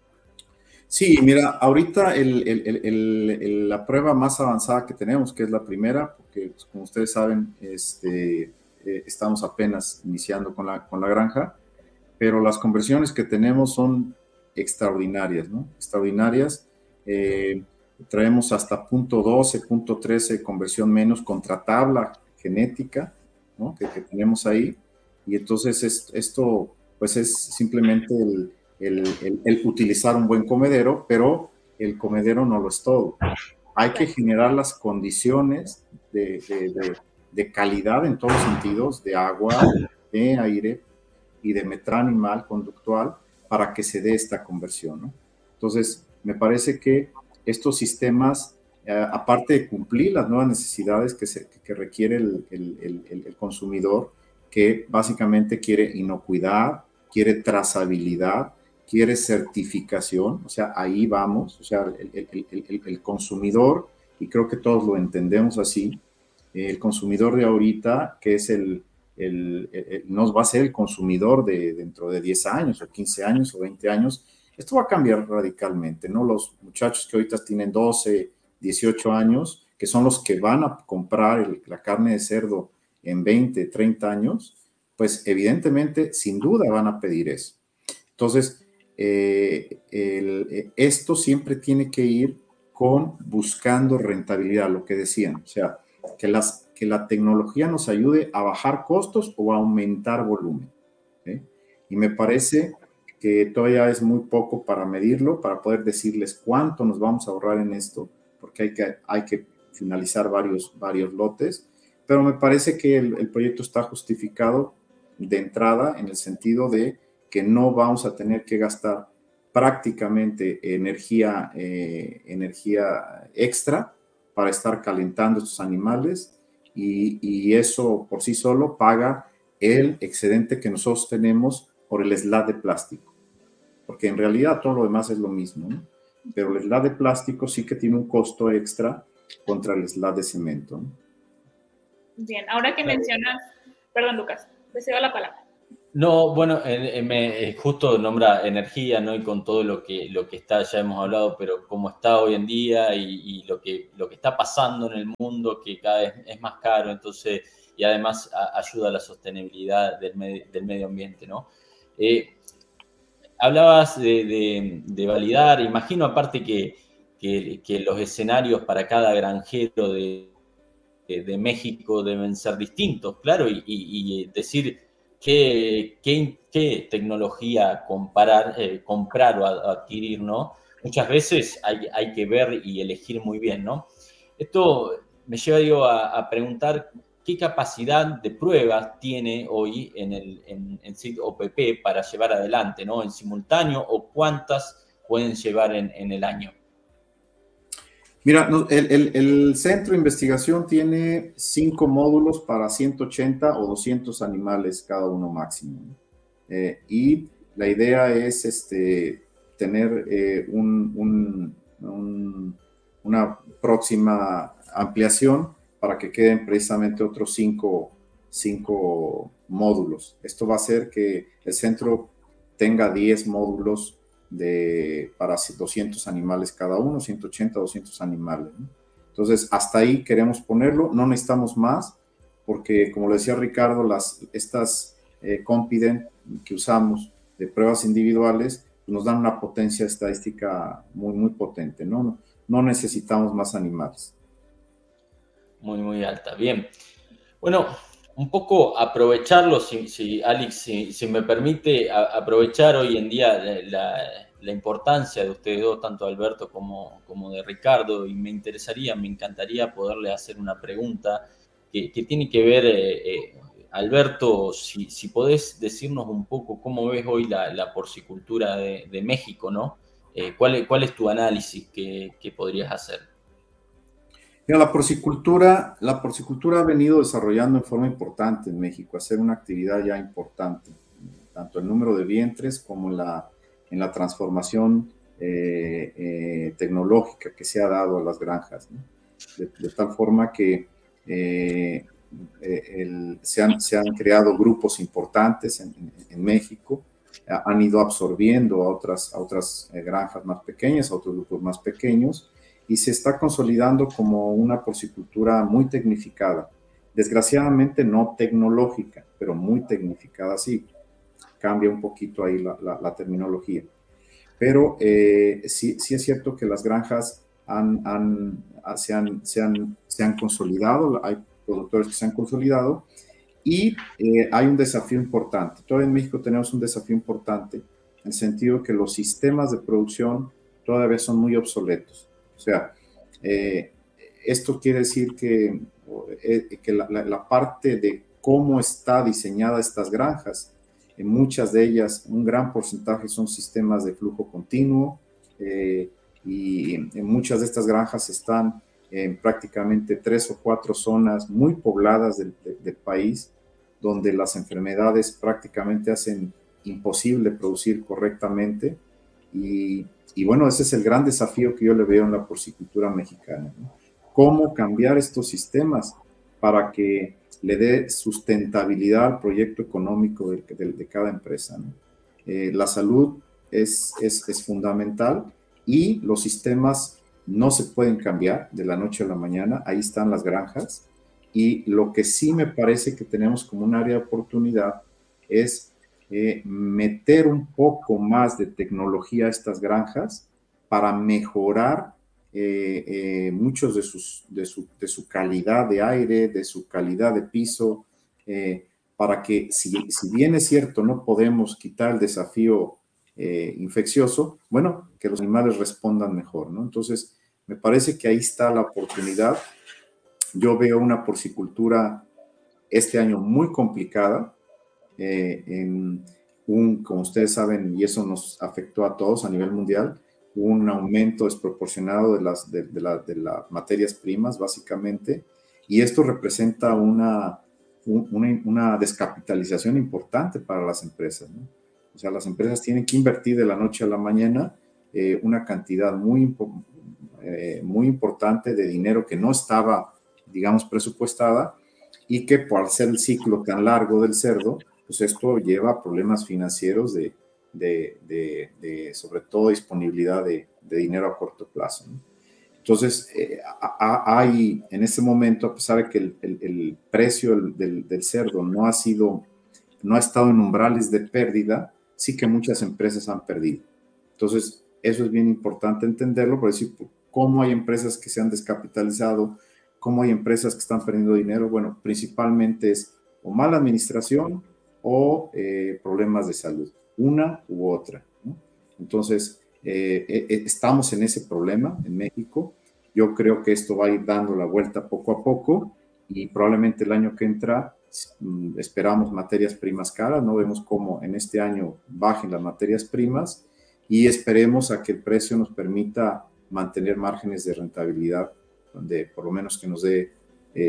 Sí, mira, ahorita la prueba más avanzada que tenemos, que es la primera, porque pues, como ustedes saben, este, eh, estamos apenas iniciando con la, con la granja, pero las conversiones que tenemos son extraordinarias, ¿no? Extraordinarias. Eh, traemos hasta punto 12, punto 13 conversión menos contra tabla genética, ¿no? Que, tenemos ahí. Y entonces esto, pues es simplemente el, el, utilizar un buen comedero, pero el comedero no lo es todo. Hay que generar las condiciones de, calidad en todos los sentidos, de agua, de aire, y de metra animal conductual para que se dé esta conversión. Entonces, me parece que estos sistemas, eh, aparte de cumplir las nuevas necesidades que, requiere el, el, consumidor, que básicamente quiere inocuidad, quiere trazabilidad, quiere certificación, o sea, ahí vamos, o sea, el, consumidor, y creo que todos lo entendemos así, el consumidor de ahorita, que es el, el, nos va a ser el consumidor de dentro de 10 años o 15 años o 20 años. Esto va a cambiar radicalmente, ¿no? Los muchachos que ahorita tienen 12, 18 años, que son los que van a comprar la carne de cerdo en 20, 30 años, pues evidentemente, sin duda van a pedir eso. Entonces, eh, eh, esto siempre tiene que ir con buscando rentabilidad, lo que decían, o sea, que la tecnología nos ayude a bajar costos o a aumentar volumen. Y me parece que todavía es muy poco para medirlo, para poder decirles cuánto nos vamos a ahorrar en esto, porque hay que, finalizar varios lotes, pero me parece que el, proyecto está justificado de entrada en el sentido de que no vamos a tener que gastar prácticamente energía, eh, energía extra para estar calentando estos animales y, eso por sí solo paga el excedente que nosotros tenemos por el slab de plástico. Porque en realidad todo lo demás es lo mismo, pero el slab de plástico sí que tiene un costo extra contra el slab de cemento. Bien, ahora que mencionas, perdón Lucas, deseo la palabra. No, bueno, me, justo nombra energía, ¿no? Y con todo lo que, lo que está, ya hemos hablado, pero cómo está hoy en día y, lo, que, lo que está pasando en el mundo, que cada vez es más caro, entonces, y además ayuda a la sostenibilidad del, medio ambiente, ¿no? Eh, hablabas de, validar, imagino aparte que, que, los escenarios para cada granjero de, México deben ser distintos, claro, y decir qué, qué, tecnología comparar, eh, comprar o adquirir, ¿no? Muchas veces hay, hay, que ver y elegir muy bien, ¿no? Esto me lleva a, preguntar qué capacidad de pruebas tiene hoy en el en, en OPP para llevar adelante, ¿no? En simultáneo o cuántas pueden llevar en, en el año. Mira, el, centro de investigación tiene cinco módulos para 180 o 200 animales cada uno máximo. Eh, y la idea es este, tener eh, una próxima ampliación para que queden precisamente otros cinco, cinco módulos. Esto va a hacer que el centro tenga 10 módulos de, para 200 animales cada uno, 180, 200 animales. Entonces, hasta ahí queremos ponerlo, no necesitamos más, porque como le decía Ricardo, las, estas eh, que usamos de pruebas individuales nos dan una potencia estadística muy, muy potente, ¿no? No necesitamos más animales. Muy, muy alta. Bien. Bueno, un poco aprovecharlo, si, si Alex, si, me permite, aprovechar hoy en día la, la, importancia de ustedes dos, tanto Alberto como, como de Ricardo, y me interesaría, me encantaría poderle hacer una pregunta que, que tiene que ver, eh, eh, Alberto, si, si, podés decirnos un poco cómo ves hoy la, la porcicultura de, de, México, ¿no? Eh, ¿cuál, ¿cuál, es tu análisis que, que podrías hacer? La porcicultura, la porcicultura ha venido desarrollando en forma importante en México, a ser una actividad ya importante, tanto el número de vientres como la, en la transformación eh, eh, tecnológica que se ha dado a las granjas, de, tal forma que eh, se, han, se, han, creado grupos importantes en, en, México, han ido absorbiendo a otras, a otras granjas más pequeñas, a otros grupos más pequeños, y se está consolidando como una porcicultura muy tecnificada. Desgraciadamente no tecnológica, pero muy tecnificada sí. Cambia un poquito ahí la, terminología. Pero eh, sí, sí es cierto que las granjas han, han, se, han, se, han, se, han, consolidado, hay productores que se han consolidado y eh, hay un desafío importante. Todavía en México tenemos un desafío importante en el sentido que los sistemas de producción todavía son muy obsoletos. O sea, eh, esto quiere decir que, eh, que la, parte de cómo está diseñada estas granjas, en muchas de ellas, un gran porcentaje son sistemas de flujo continuo eh, y en muchas de estas granjas están en prácticamente tres o cuatro zonas muy pobladas del, del país, donde las enfermedades prácticamente hacen imposible producir correctamente y bueno, ese es el gran desafío que yo le veo en la porcicultura mexicana. ¿Cómo cambiar estos sistemas para que le dé sustentabilidad al proyecto económico de, de, cada empresa? Eh, la salud es, es, es, fundamental y los sistemas no se pueden cambiar de la noche a la mañana. Ahí están las granjas. Y lo que sí me parece que tenemos como un área de oportunidad es eh, meter un poco más de tecnología a estas granjas para mejorar eh, eh, muchos de, sus, de, su, de, su, calidad de aire, de su calidad de piso, para que si, si, bien es cierto no podemos quitar el desafío infeccioso, bueno, que los animales respondan mejor, ¿no? Entonces, me parece que ahí está la oportunidad. Yo veo una porcicultura este año muy complicada, eh, en un, como ustedes saben, y eso nos afectó a todos a nivel mundial, un aumento desproporcionado de las, de, de, las materias primas, básicamente, y esto representa una, una, una descapitalización importante para las empresas. O sea, las empresas tienen que invertir de la noche a la mañana eh, una cantidad muy, eh, muy importante de dinero que no estaba, digamos, presupuestada y que por ser el ciclo tan largo del cerdo, pues esto lleva a problemas financieros de, de, sobre todo disponibilidad de, dinero a corto plazo. Entonces, eh, hay en este momento, a pesar de que el, precio del, cerdo no ha sido, no ha estado en umbrales de pérdida, sí que muchas empresas han perdido. Entonces, eso es bien importante entenderlo, por decir, cómo hay empresas que se han descapitalizado, cómo hay empresas que están perdiendo dinero. Bueno, principalmente es o mala administración o eh, problemas de salud, una u otra. Entonces, eh, eh, estamos en ese problema en México. Yo creo que esto va a ir dando la vuelta poco a poco y probablemente el año que entra mm, esperamos materias primas caras, no vemos cómo en este año bajen las materias primas y esperemos a que el precio nos permita mantener márgenes de rentabilidad, donde por lo menos que nos dé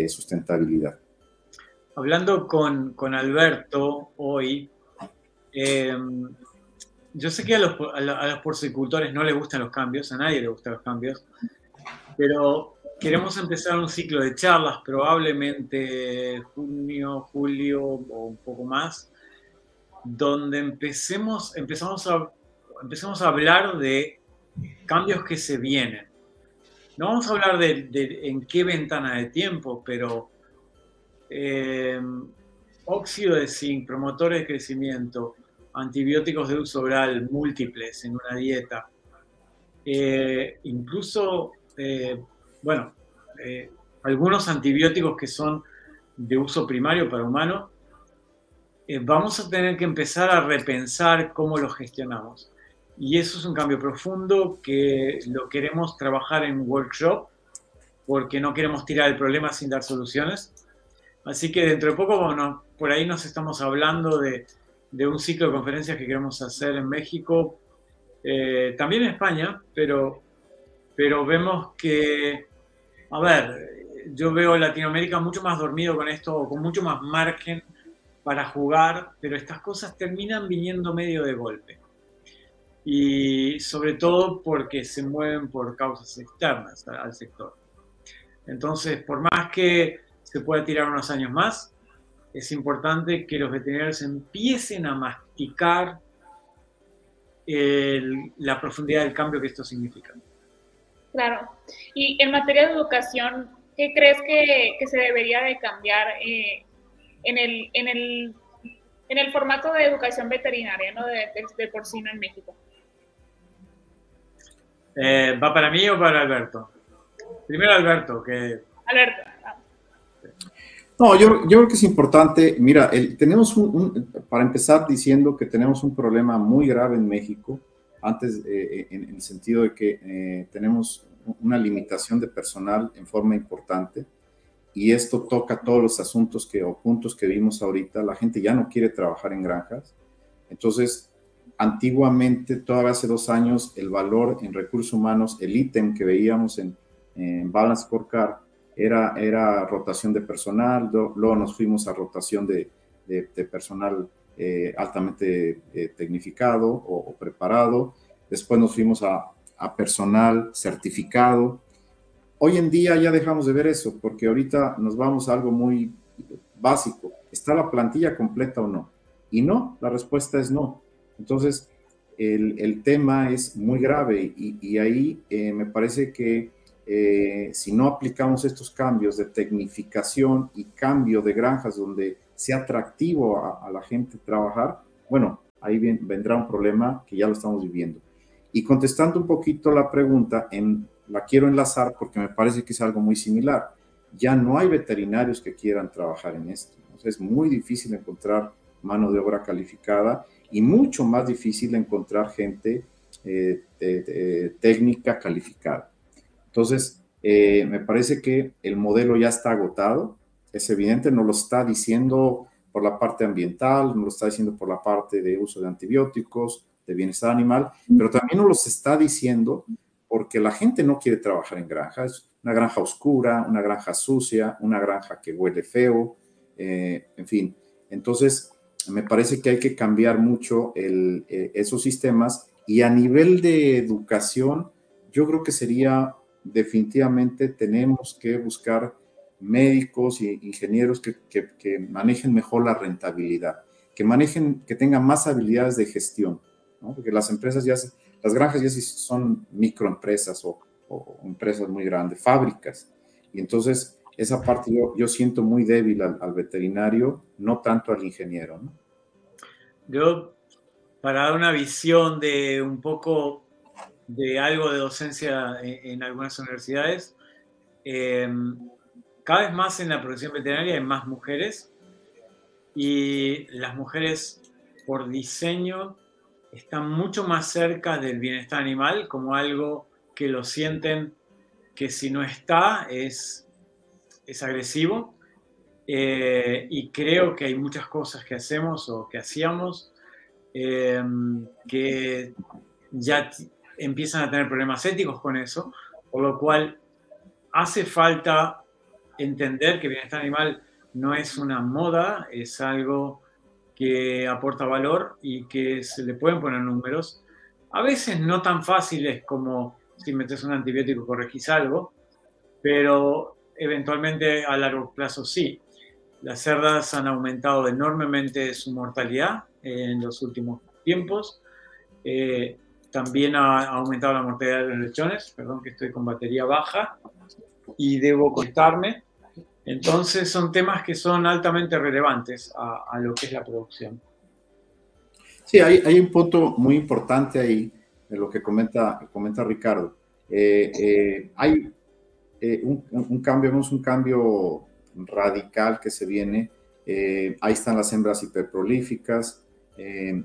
sustentabilidad hablando con, con Alberto hoy, eh, yo sé que a los, a, los, porcicultores no les gustan los cambios, a nadie le gustan los cambios, pero queremos empezar un ciclo de charlas, probablemente junio, julio o un poco más, donde empecemos, empezamos a, empezamos a hablar de cambios que se vienen. No vamos a hablar de, de en qué ventana de tiempo, pero eh, óxido de zinc, promotores de crecimiento, antibióticos de uso oral múltiples en una dieta, eh, incluso, eh, bueno, eh, algunos antibióticos que son de uso primario para humanos, vamos a tener que empezar a repensar cómo los gestionamos. Y eso es un cambio profundo que lo queremos trabajar en workshop porque no queremos tirar el problema sin dar soluciones. Así que dentro de poco, bueno, por ahí nos estamos hablando de, un ciclo de conferencias que queremos hacer en México, eh, también en España, pero, pero vemos que, a ver, yo veo Latinoamérica mucho más dormido con esto, con mucho más margen para jugar, pero estas cosas terminan viniendo medio de golpe. Y sobre todo porque se mueven por causas externas al sector. Entonces, por más que se pueda tirar unos años más, es importante que los veterinarios empiecen a masticar la profundidad del cambio que esto significa. Claro. Y en materia de educación, ¿qué crees que, se debería de cambiar eh, en, el, en, el, en el formato de educación veterinaria ¿no? de, porcino en México? Eh, ¿Va para mí o para Alberto? Primero Alberto, que... Alberto. No, yo, yo, creo que es importante, mira, tenemos un, para empezar diciendo que tenemos un problema muy grave en México, antes eh, en, el sentido de que eh, tenemos una limitación de personal en forma importante y esto toca todos los asuntos que, o puntos que vimos ahorita, la gente ya no quiere trabajar en granjas, entonces antiguamente, todavía hace dos años, el valor en recursos humanos, el ítem que veíamos en, en Balance Scorecard, era, era rotación de personal, luego nos fuimos a rotación de, personal eh, altamente eh, tecnificado o, preparado, después nos fuimos a, a, personal certificado. Hoy en día ya dejamos de ver eso, porque ahorita nos vamos a algo muy básico. ¿Está la plantilla completa o no? Y no, la respuesta es no. Entonces, el, el tema es muy grave y, y ahí eh, me parece que eh, si no aplicamos estos cambios de tecnificación y cambio de granjas donde sea atractivo a, la gente trabajar, bueno, ahí vendrá un problema que ya lo estamos viviendo. Y contestando un poquito la pregunta, en, la quiero enlazar porque me parece que es algo muy similar. Ya no hay veterinarios que quieran trabajar en esto. es muy difícil encontrar mano de obra calificada y mucho más difícil encontrar gente eh, técnica calificada. Entonces, eh, me parece que el modelo ya está agotado, es evidente, no lo está diciendo por la parte ambiental, no lo está diciendo por la parte de uso de antibióticos, de bienestar animal, pero también nos lo está diciendo porque la gente no quiere trabajar en granjas, una granja oscura, una granja sucia, una granja que huele feo, eh, en fin. Entonces, me parece que hay que cambiar mucho eh, esos sistemas y a nivel de educación, yo creo que sería definitivamente tenemos que buscar médicos e ingenieros que, manejen mejor la rentabilidad, que manejen, que tengan más habilidades de gestión, porque las empresas ya, las granjas ya son microempresas o, empresas muy grandes, fábricas, y entonces esa parte yo, yo siento muy débil al, veterinario, no tanto al ingeniero. Yo, para dar una visión de un poco de algo de docencia en, algunas universidades. Em, cada vez más en la profesión veterinaria hay más mujeres y las mujeres por diseño están mucho más cerca del bienestar animal como algo que lo sienten que si no está es, es agresivo. Eh, y creo que hay muchas cosas que hacemos o que hacíamos em, que ya empiezan a tener problemas éticos con eso, por lo cual hace falta entender que bienestar animal no es una moda, es algo que aporta valor y que se le pueden poner números. A veces no tan fáciles como si metes un antibiótico corregís algo, pero eventualmente a largo plazo sí. Las cerdas han aumentado enormemente su mortalidad en los últimos tiempos. Eh, también ha aumentado la mortalidad de los lechones, perdón que estoy con batería baja y debo contarme. Entonces son temas que son altamente relevantes a, lo que es la producción. Sí, hay, hay, un punto muy importante ahí de lo que comenta, comenta Ricardo. Eh, eh, hay eh, un, un, cambio, vemos un cambio radical que se viene. ahí están las hembras hiperprolíficas.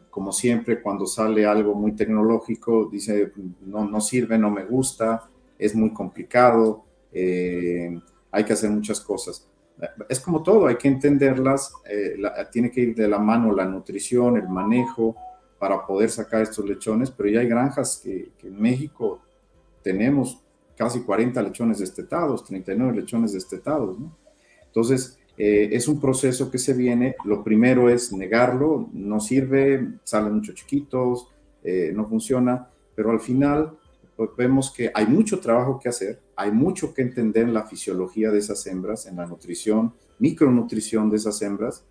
Como siempre, cuando sale algo muy tecnológico, dice, no, no sirve, no me gusta, es muy complicado hay que hacer muchas cosas. Es como todo, hay que entenderlas, eh, tiene que ir de la mano la nutrición, el manejo para poder sacar estos lechones, pero ya hay granjas que, en México tenemos casi 40 lechones destetados, 39 lechones destetados, ¿no? Entonces, eh, es un proceso que se viene, lo primero es negarlo, no sirve, salen muchos chiquitos, eh, no funciona, pero al final pues vemos que hay mucho trabajo que hacer, hay mucho que entender en la fisiología de esas hembras, en la nutrición, micronutrición de esas hembras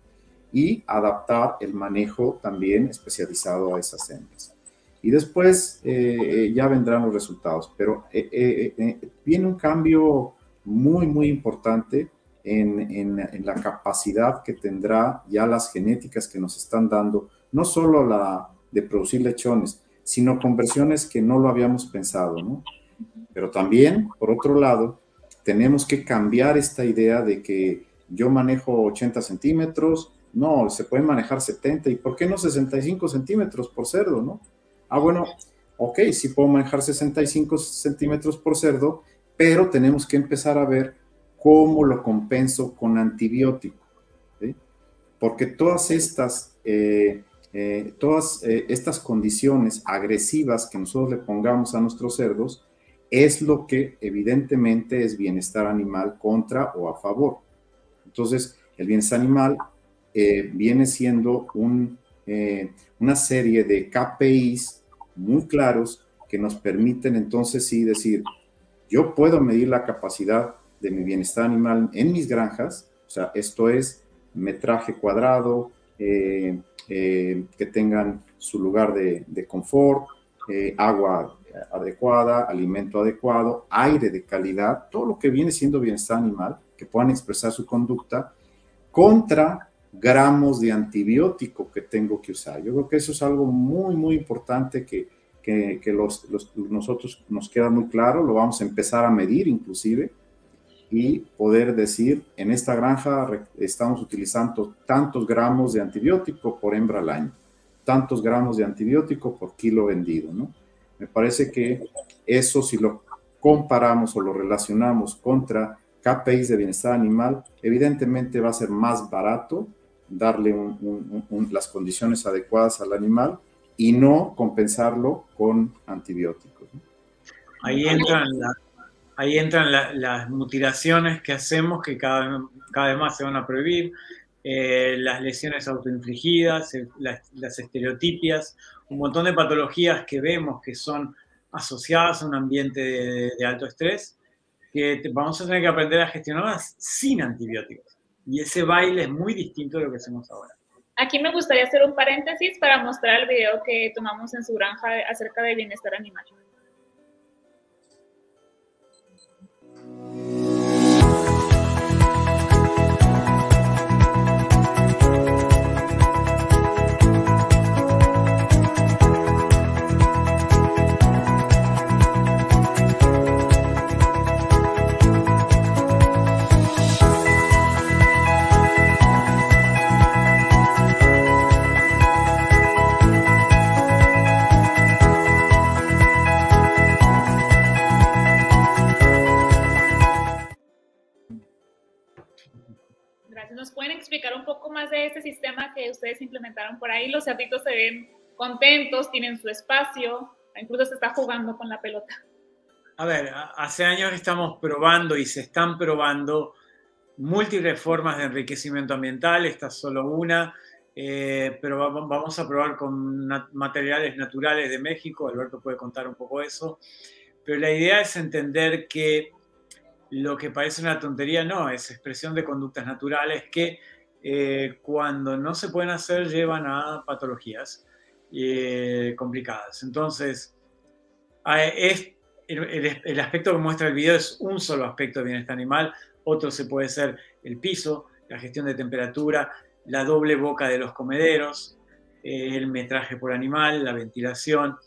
y adaptar el manejo también especializado a esas hembras. Y después eh, ya vendrán los resultados, pero viene un cambio muy, muy importante en, la capacidad que tendrá ya las genéticas que nos están dando, no solo la de producir lechones, sino conversiones que no lo habíamos pensado, ¿no? Pero también, por otro lado, tenemos que cambiar esta idea de que yo manejo 80 centímetros, no, se puede manejar 70, ¿y por qué no 65 centímetros por cerdo, no? Ah, bueno, ok, sí puedo manejar 65 centímetros por cerdo, pero tenemos que empezar a ver cómo lo compenso con antibiótico. Porque todas estas eh, eh, todas eh, estas condiciones agresivas que nosotros le pongamos a nuestros cerdos es lo que evidentemente es bienestar animal contra o a favor. Entonces, el bienestar animal viene siendo una serie de KPIs muy claros que nos permiten entonces sí decir, yo puedo medir la capacidad de mi bienestar animal en mis granjas, o sea, esto es metraje cuadrado, eh, eh, que tengan su lugar de, confort, eh, agua adecuada, alimento adecuado, aire de calidad, todo lo que viene siendo bienestar animal, que puedan expresar su conducta, contra gramos de antibiótico que tengo que usar. Yo creo que eso es algo muy, muy importante que, que, los, nosotros nos queda muy claro, lo vamos a empezar a medir inclusive, y poder decir, en esta granja estamos utilizando tantos gramos de antibiótico por hembra al año, tantos gramos de antibiótico por kilo vendido, ¿no? Me parece que eso si lo comparamos o lo relacionamos contra KPIs de bienestar animal, evidentemente va a ser más barato darle las condiciones adecuadas al animal y no compensarlo con antibióticos. Ahí entran las ahí entran las mutilaciones que hacemos, que cada, cada vez más se van a prohibir, eh, las lesiones autoinfligidas, eh, las, estereotipias, un montón de patologías que vemos que son asociadas a un ambiente de, alto estrés, que vamos a tener que aprender a gestionarlas sin antibióticos. Y ese baile es muy distinto de lo que hacemos ahora. Aquí me gustaría hacer un paréntesis para mostrar el video que tomamos en su granja acerca de bienestar animal. Thank you. Explicar un poco más de este sistema que ustedes implementaron por ahí? Los cerditos se ven contentos, tienen su espacio, incluso se está jugando con la pelota. A ver, hace años estamos probando y se están probando múltiples formas de enriquecimiento ambiental, esta es solo una, eh, pero vamos a probar con materiales naturales de México, Alberto puede contar un poco eso, pero la idea es entender que lo que parece una tontería no, es expresión de conductas naturales que eh, cuando no se pueden hacer llevan a patologías eh, complicadas. Entonces, es, el, aspecto que muestra el video es un solo aspecto de bienestar animal. otro se puede ser el piso, la gestión de temperatura, la doble boca de los comederos, eh, el metraje por animal, la ventilación.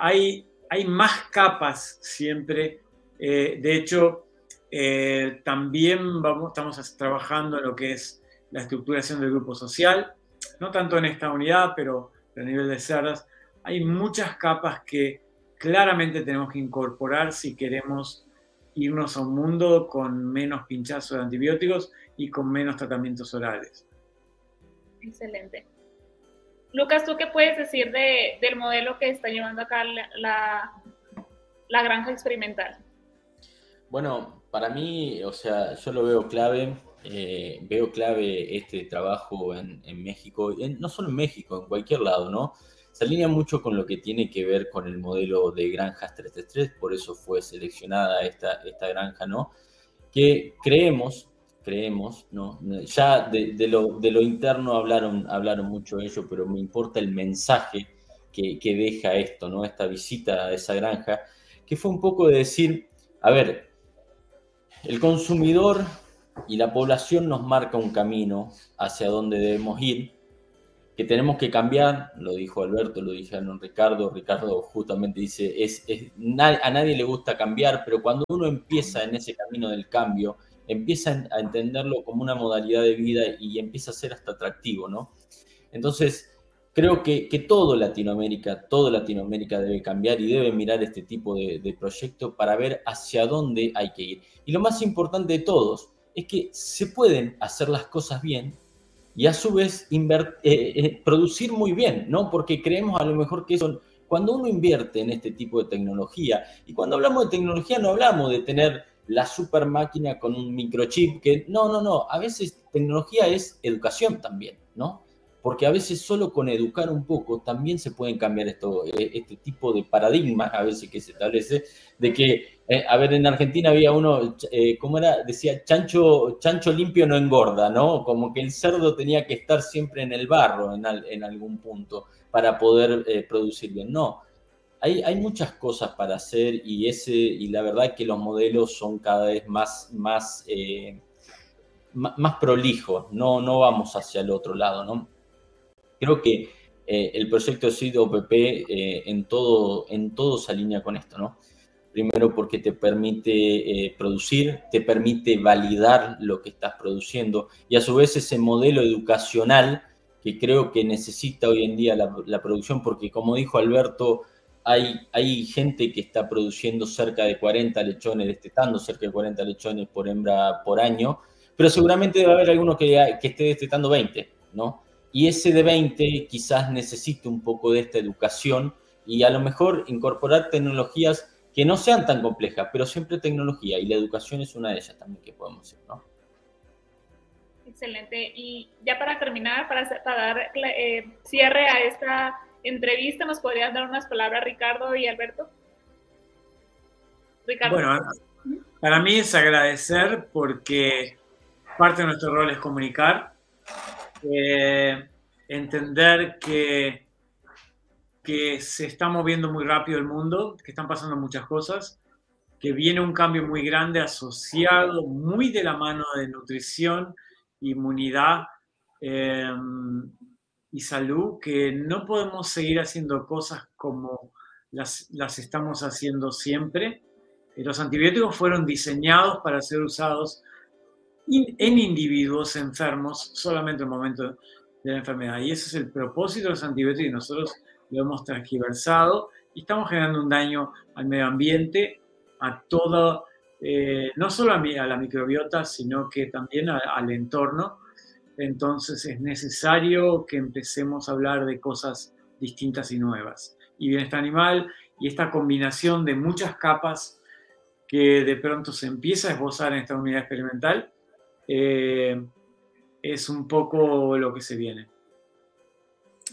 Hay más capas siempre. Eh, de hecho, también vamos, estamos trabajando en lo que es la estructuración del grupo social, no tanto en esta unidad, pero a nivel de cerdas. Hay muchas capas que claramente tenemos que incorporar si queremos irnos a un mundo con menos pinchazos de antibióticos y con menos tratamientos orales. Excelente. Lucas, ¿tú qué puedes decir del modelo que está llevando acá la, granja experimental? Bueno, para mí, o sea, yo lo veo clave, eh, veo clave este trabajo en, México, no solo en México, en cualquier lado, ¿no? Se alinea mucho con lo que tiene que ver con el modelo de granjas 333, por eso fue seleccionada esta, esta granja, ¿no? Que creemos creemos, ¿no? Ya de, lo, de lo, interno hablaron, hablaron mucho ellos, pero me importa el mensaje que, que, deja esto, ¿no? Esta visita a esa granja, que fue un poco de decir, a ver, el consumidor y la población nos marca un camino hacia donde debemos ir, que tenemos que cambiar, lo dijo Alberto, lo dijeron Ricardo, Ricardo justamente dice, es, es, a nadie le gusta cambiar, pero cuando uno empieza en ese camino del cambio, empieza a entenderlo como una modalidad de vida y empieza a ser hasta atractivo, ¿no? Entonces, creo que, todo Latinoamérica, todo Latinoamérica debe cambiar y debe mirar este tipo de, proyecto para ver hacia dónde hay que ir. Y lo más importante de todos es que se pueden hacer las cosas bien y a su vez eh, eh, producir muy bien, ¿no? Porque creemos a lo mejor que eso, cuando uno invierte en este tipo de tecnología, y cuando hablamos de tecnología no hablamos de tener la super máquina con un microchip, que no, no, no, a veces tecnología es educación también, ¿no? Porque a veces solo con educar un poco también se pueden cambiar esto, eh, este tipo de paradigma a veces que se establece, de que, eh, a ver, en Argentina había uno, eh, ¿cómo era? Decía, chancho, chancho limpio no engorda, ¿no? Como que el cerdo tenía que estar siempre en el barro en, en algún punto para poder producir bien. No, hay, muchas cosas para hacer y, ese, y la verdad que los modelos son cada vez más, más, eh, más, prolijos, no, no vamos hacia el otro lado. ¿no? Creo que eh, el proyecto SID OPP eh, en, todo, en todo se alinea con esto. ¿no? Primero porque te permite producir, te permite validar lo que estás produciendo y a su vez ese modelo educacional que creo que necesita hoy en día la, producción, porque como dijo Alberto, hay, gente que está produciendo cerca de 40 lechones, destetando cerca de 40 lechones por hembra por año, pero seguramente debe haber alguno que, que esté destetando 20, ¿no? Y ese de 20 quizás necesite un poco de esta educación y a lo mejor incorporar tecnologías que no sean tan complejas, pero siempre tecnología y la educación es una de ellas también que podemos hacer, ¿no? Excelente. Y ya para terminar, para, dar eh, cierre a esta entrevista, ¿nos podrías dar unas palabras, Ricardo y Alberto? Ricardo. Bueno, para mí es agradecer porque parte de nuestro rol es comunicar, eh, entender que, que se está moviendo muy rápido el mundo, que están pasando muchas cosas, que viene un cambio muy grande asociado muy de la mano de nutrición, inmunidad, eh, y salud que no podemos seguir haciendo cosas como las, las estamos haciendo siempre. Eh, los antibióticos fueron diseñados para ser usados en individuos enfermos solamente en el momento de la enfermedad. Y ese es el propósito de los antibióticos y nosotros lo hemos transgiversado y estamos generando un daño al medio ambiente, a todo, eh, no solo a, a, la microbiota, sino que también al entorno entonces es necesario que empecemos a hablar de cosas distintas y nuevas. Y bienestar animal y esta combinación de muchas capas que de pronto se empieza a esbozar en esta unidad experimental, eh, es un poco lo que se viene.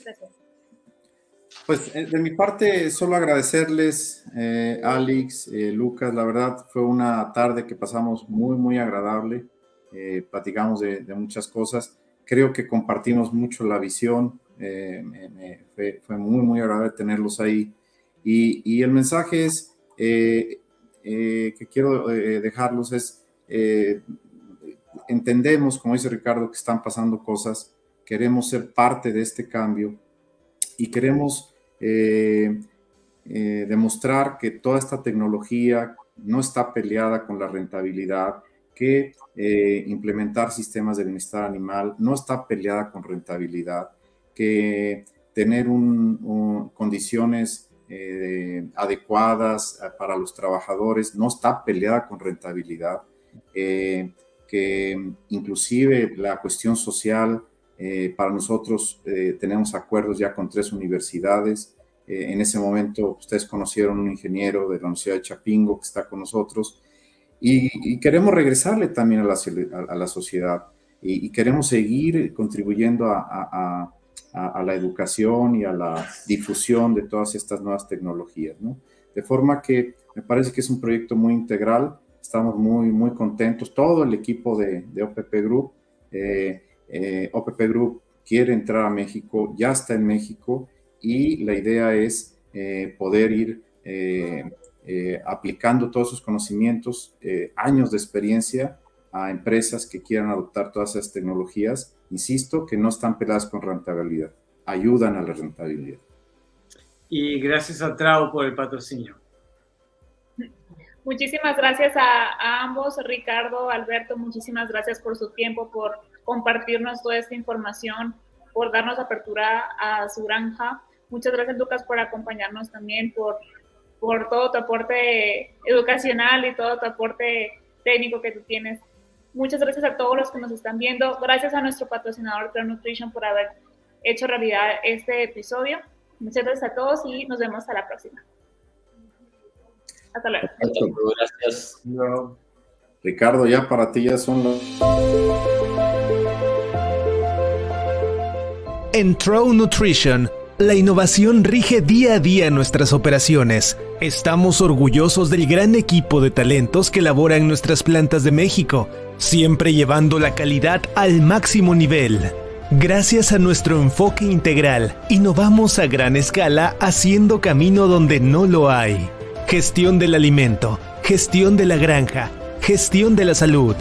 Gracias. Pues eh, de mi parte, solo agradecerles, eh, Alex, Lucas, la verdad fue una tarde que pasamos muy, muy agradable eh, platicamos de, muchas cosas. Creo que compartimos mucho la visión, eh, fue, muy, muy agradable tenerlos ahí. Y, el mensaje es, eh, que quiero dejarlos es eh, entendemos, como dice Ricardo, que están pasando cosas, queremos ser parte de este cambio y queremos eh, eh, demostrar que toda esta tecnología no está peleada con la rentabilidad, que implementar sistemas de bienestar animal no está peleada con rentabilidad, que tener un, condiciones eh, adecuadas eh, para los trabajadores, no está peleada con rentabilidad, eh, que inclusive la cuestión social, para nosotros tenemos acuerdos ya con tres universidades. en ese momento ustedes conocieron un ingeniero de la Universidad de Chapingo que está con nosotros y, queremos regresarle también a la, a, la sociedad y, queremos seguir contribuyendo a a, la educación y a la difusión de todas estas nuevas tecnologías, ¿no? De forma que me parece que es un proyecto muy integral, estamos muy, muy contentos, todo el equipo de, de OPP Group, eh, eh, Group quiere entrar a México, ya está en México y la idea es eh, poder ir aplicando todos sus conocimientos, años de experiencia a empresas que quieran adoptar todas esas tecnologías insisto, que no están peladas con rentabilidad, ayudan a la rentabilidad. Y gracias a Trau por el patrocinio. Muchísimas gracias a, ambos, Ricardo, Alberto, muchísimas gracias por su tiempo, por compartirnos toda esta información, por darnos apertura a su granja. Muchas gracias, Lucas, por acompañarnos también, por, por todo tu aporte educacional y todo tu aporte técnico que tú tienes Muchas gracias a todos los que nos están viendo. Gracias a nuestro patrocinador Clear Nutrition por haber hecho realidad este episodio. Muchas gracias a todos y nos vemos la próxima. Hasta luego. Gracias. Ricardo, ya para ti ya son los... En Trow Nutrition la innovación rige día a día nuestras operaciones. Estamos orgullosos del gran equipo de talentos que labora en nuestras plantas de México, siempre llevando la calidad al máximo nivel. Gracias a nuestro enfoque integral, innovamos a gran escala haciendo camino donde no lo hay. Gestión del alimento, gestión de la granja, gestión de la salud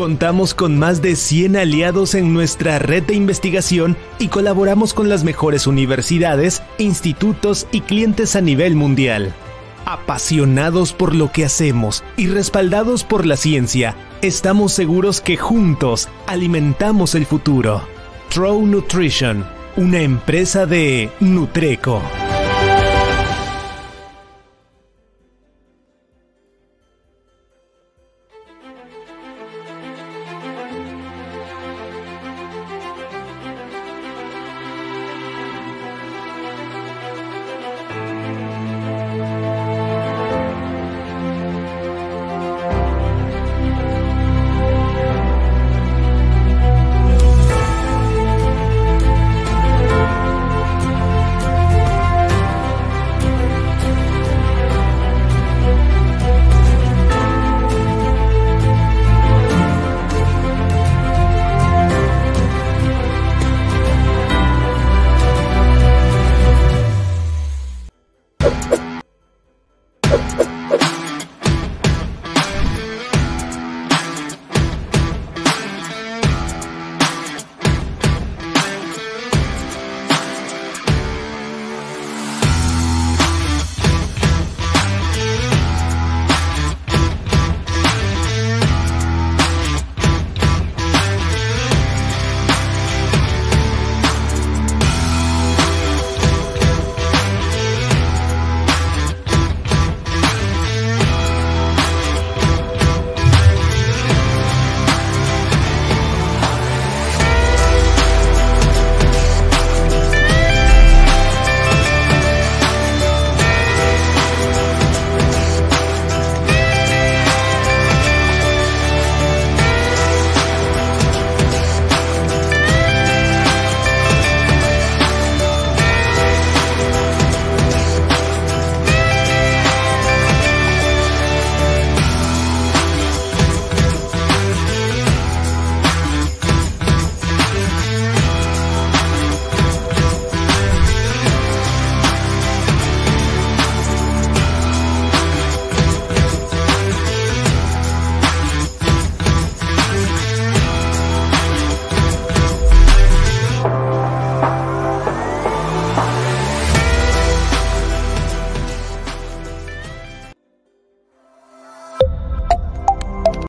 Contamos con más de 100 aliados en nuestra red de investigación y colaboramos con las mejores universidades, institutos y clientes a nivel mundial. Apasionados por lo que hacemos y respaldados por la ciencia, estamos seguros que juntos alimentamos el futuro. Trow Nutrition, una empresa de Nutreco.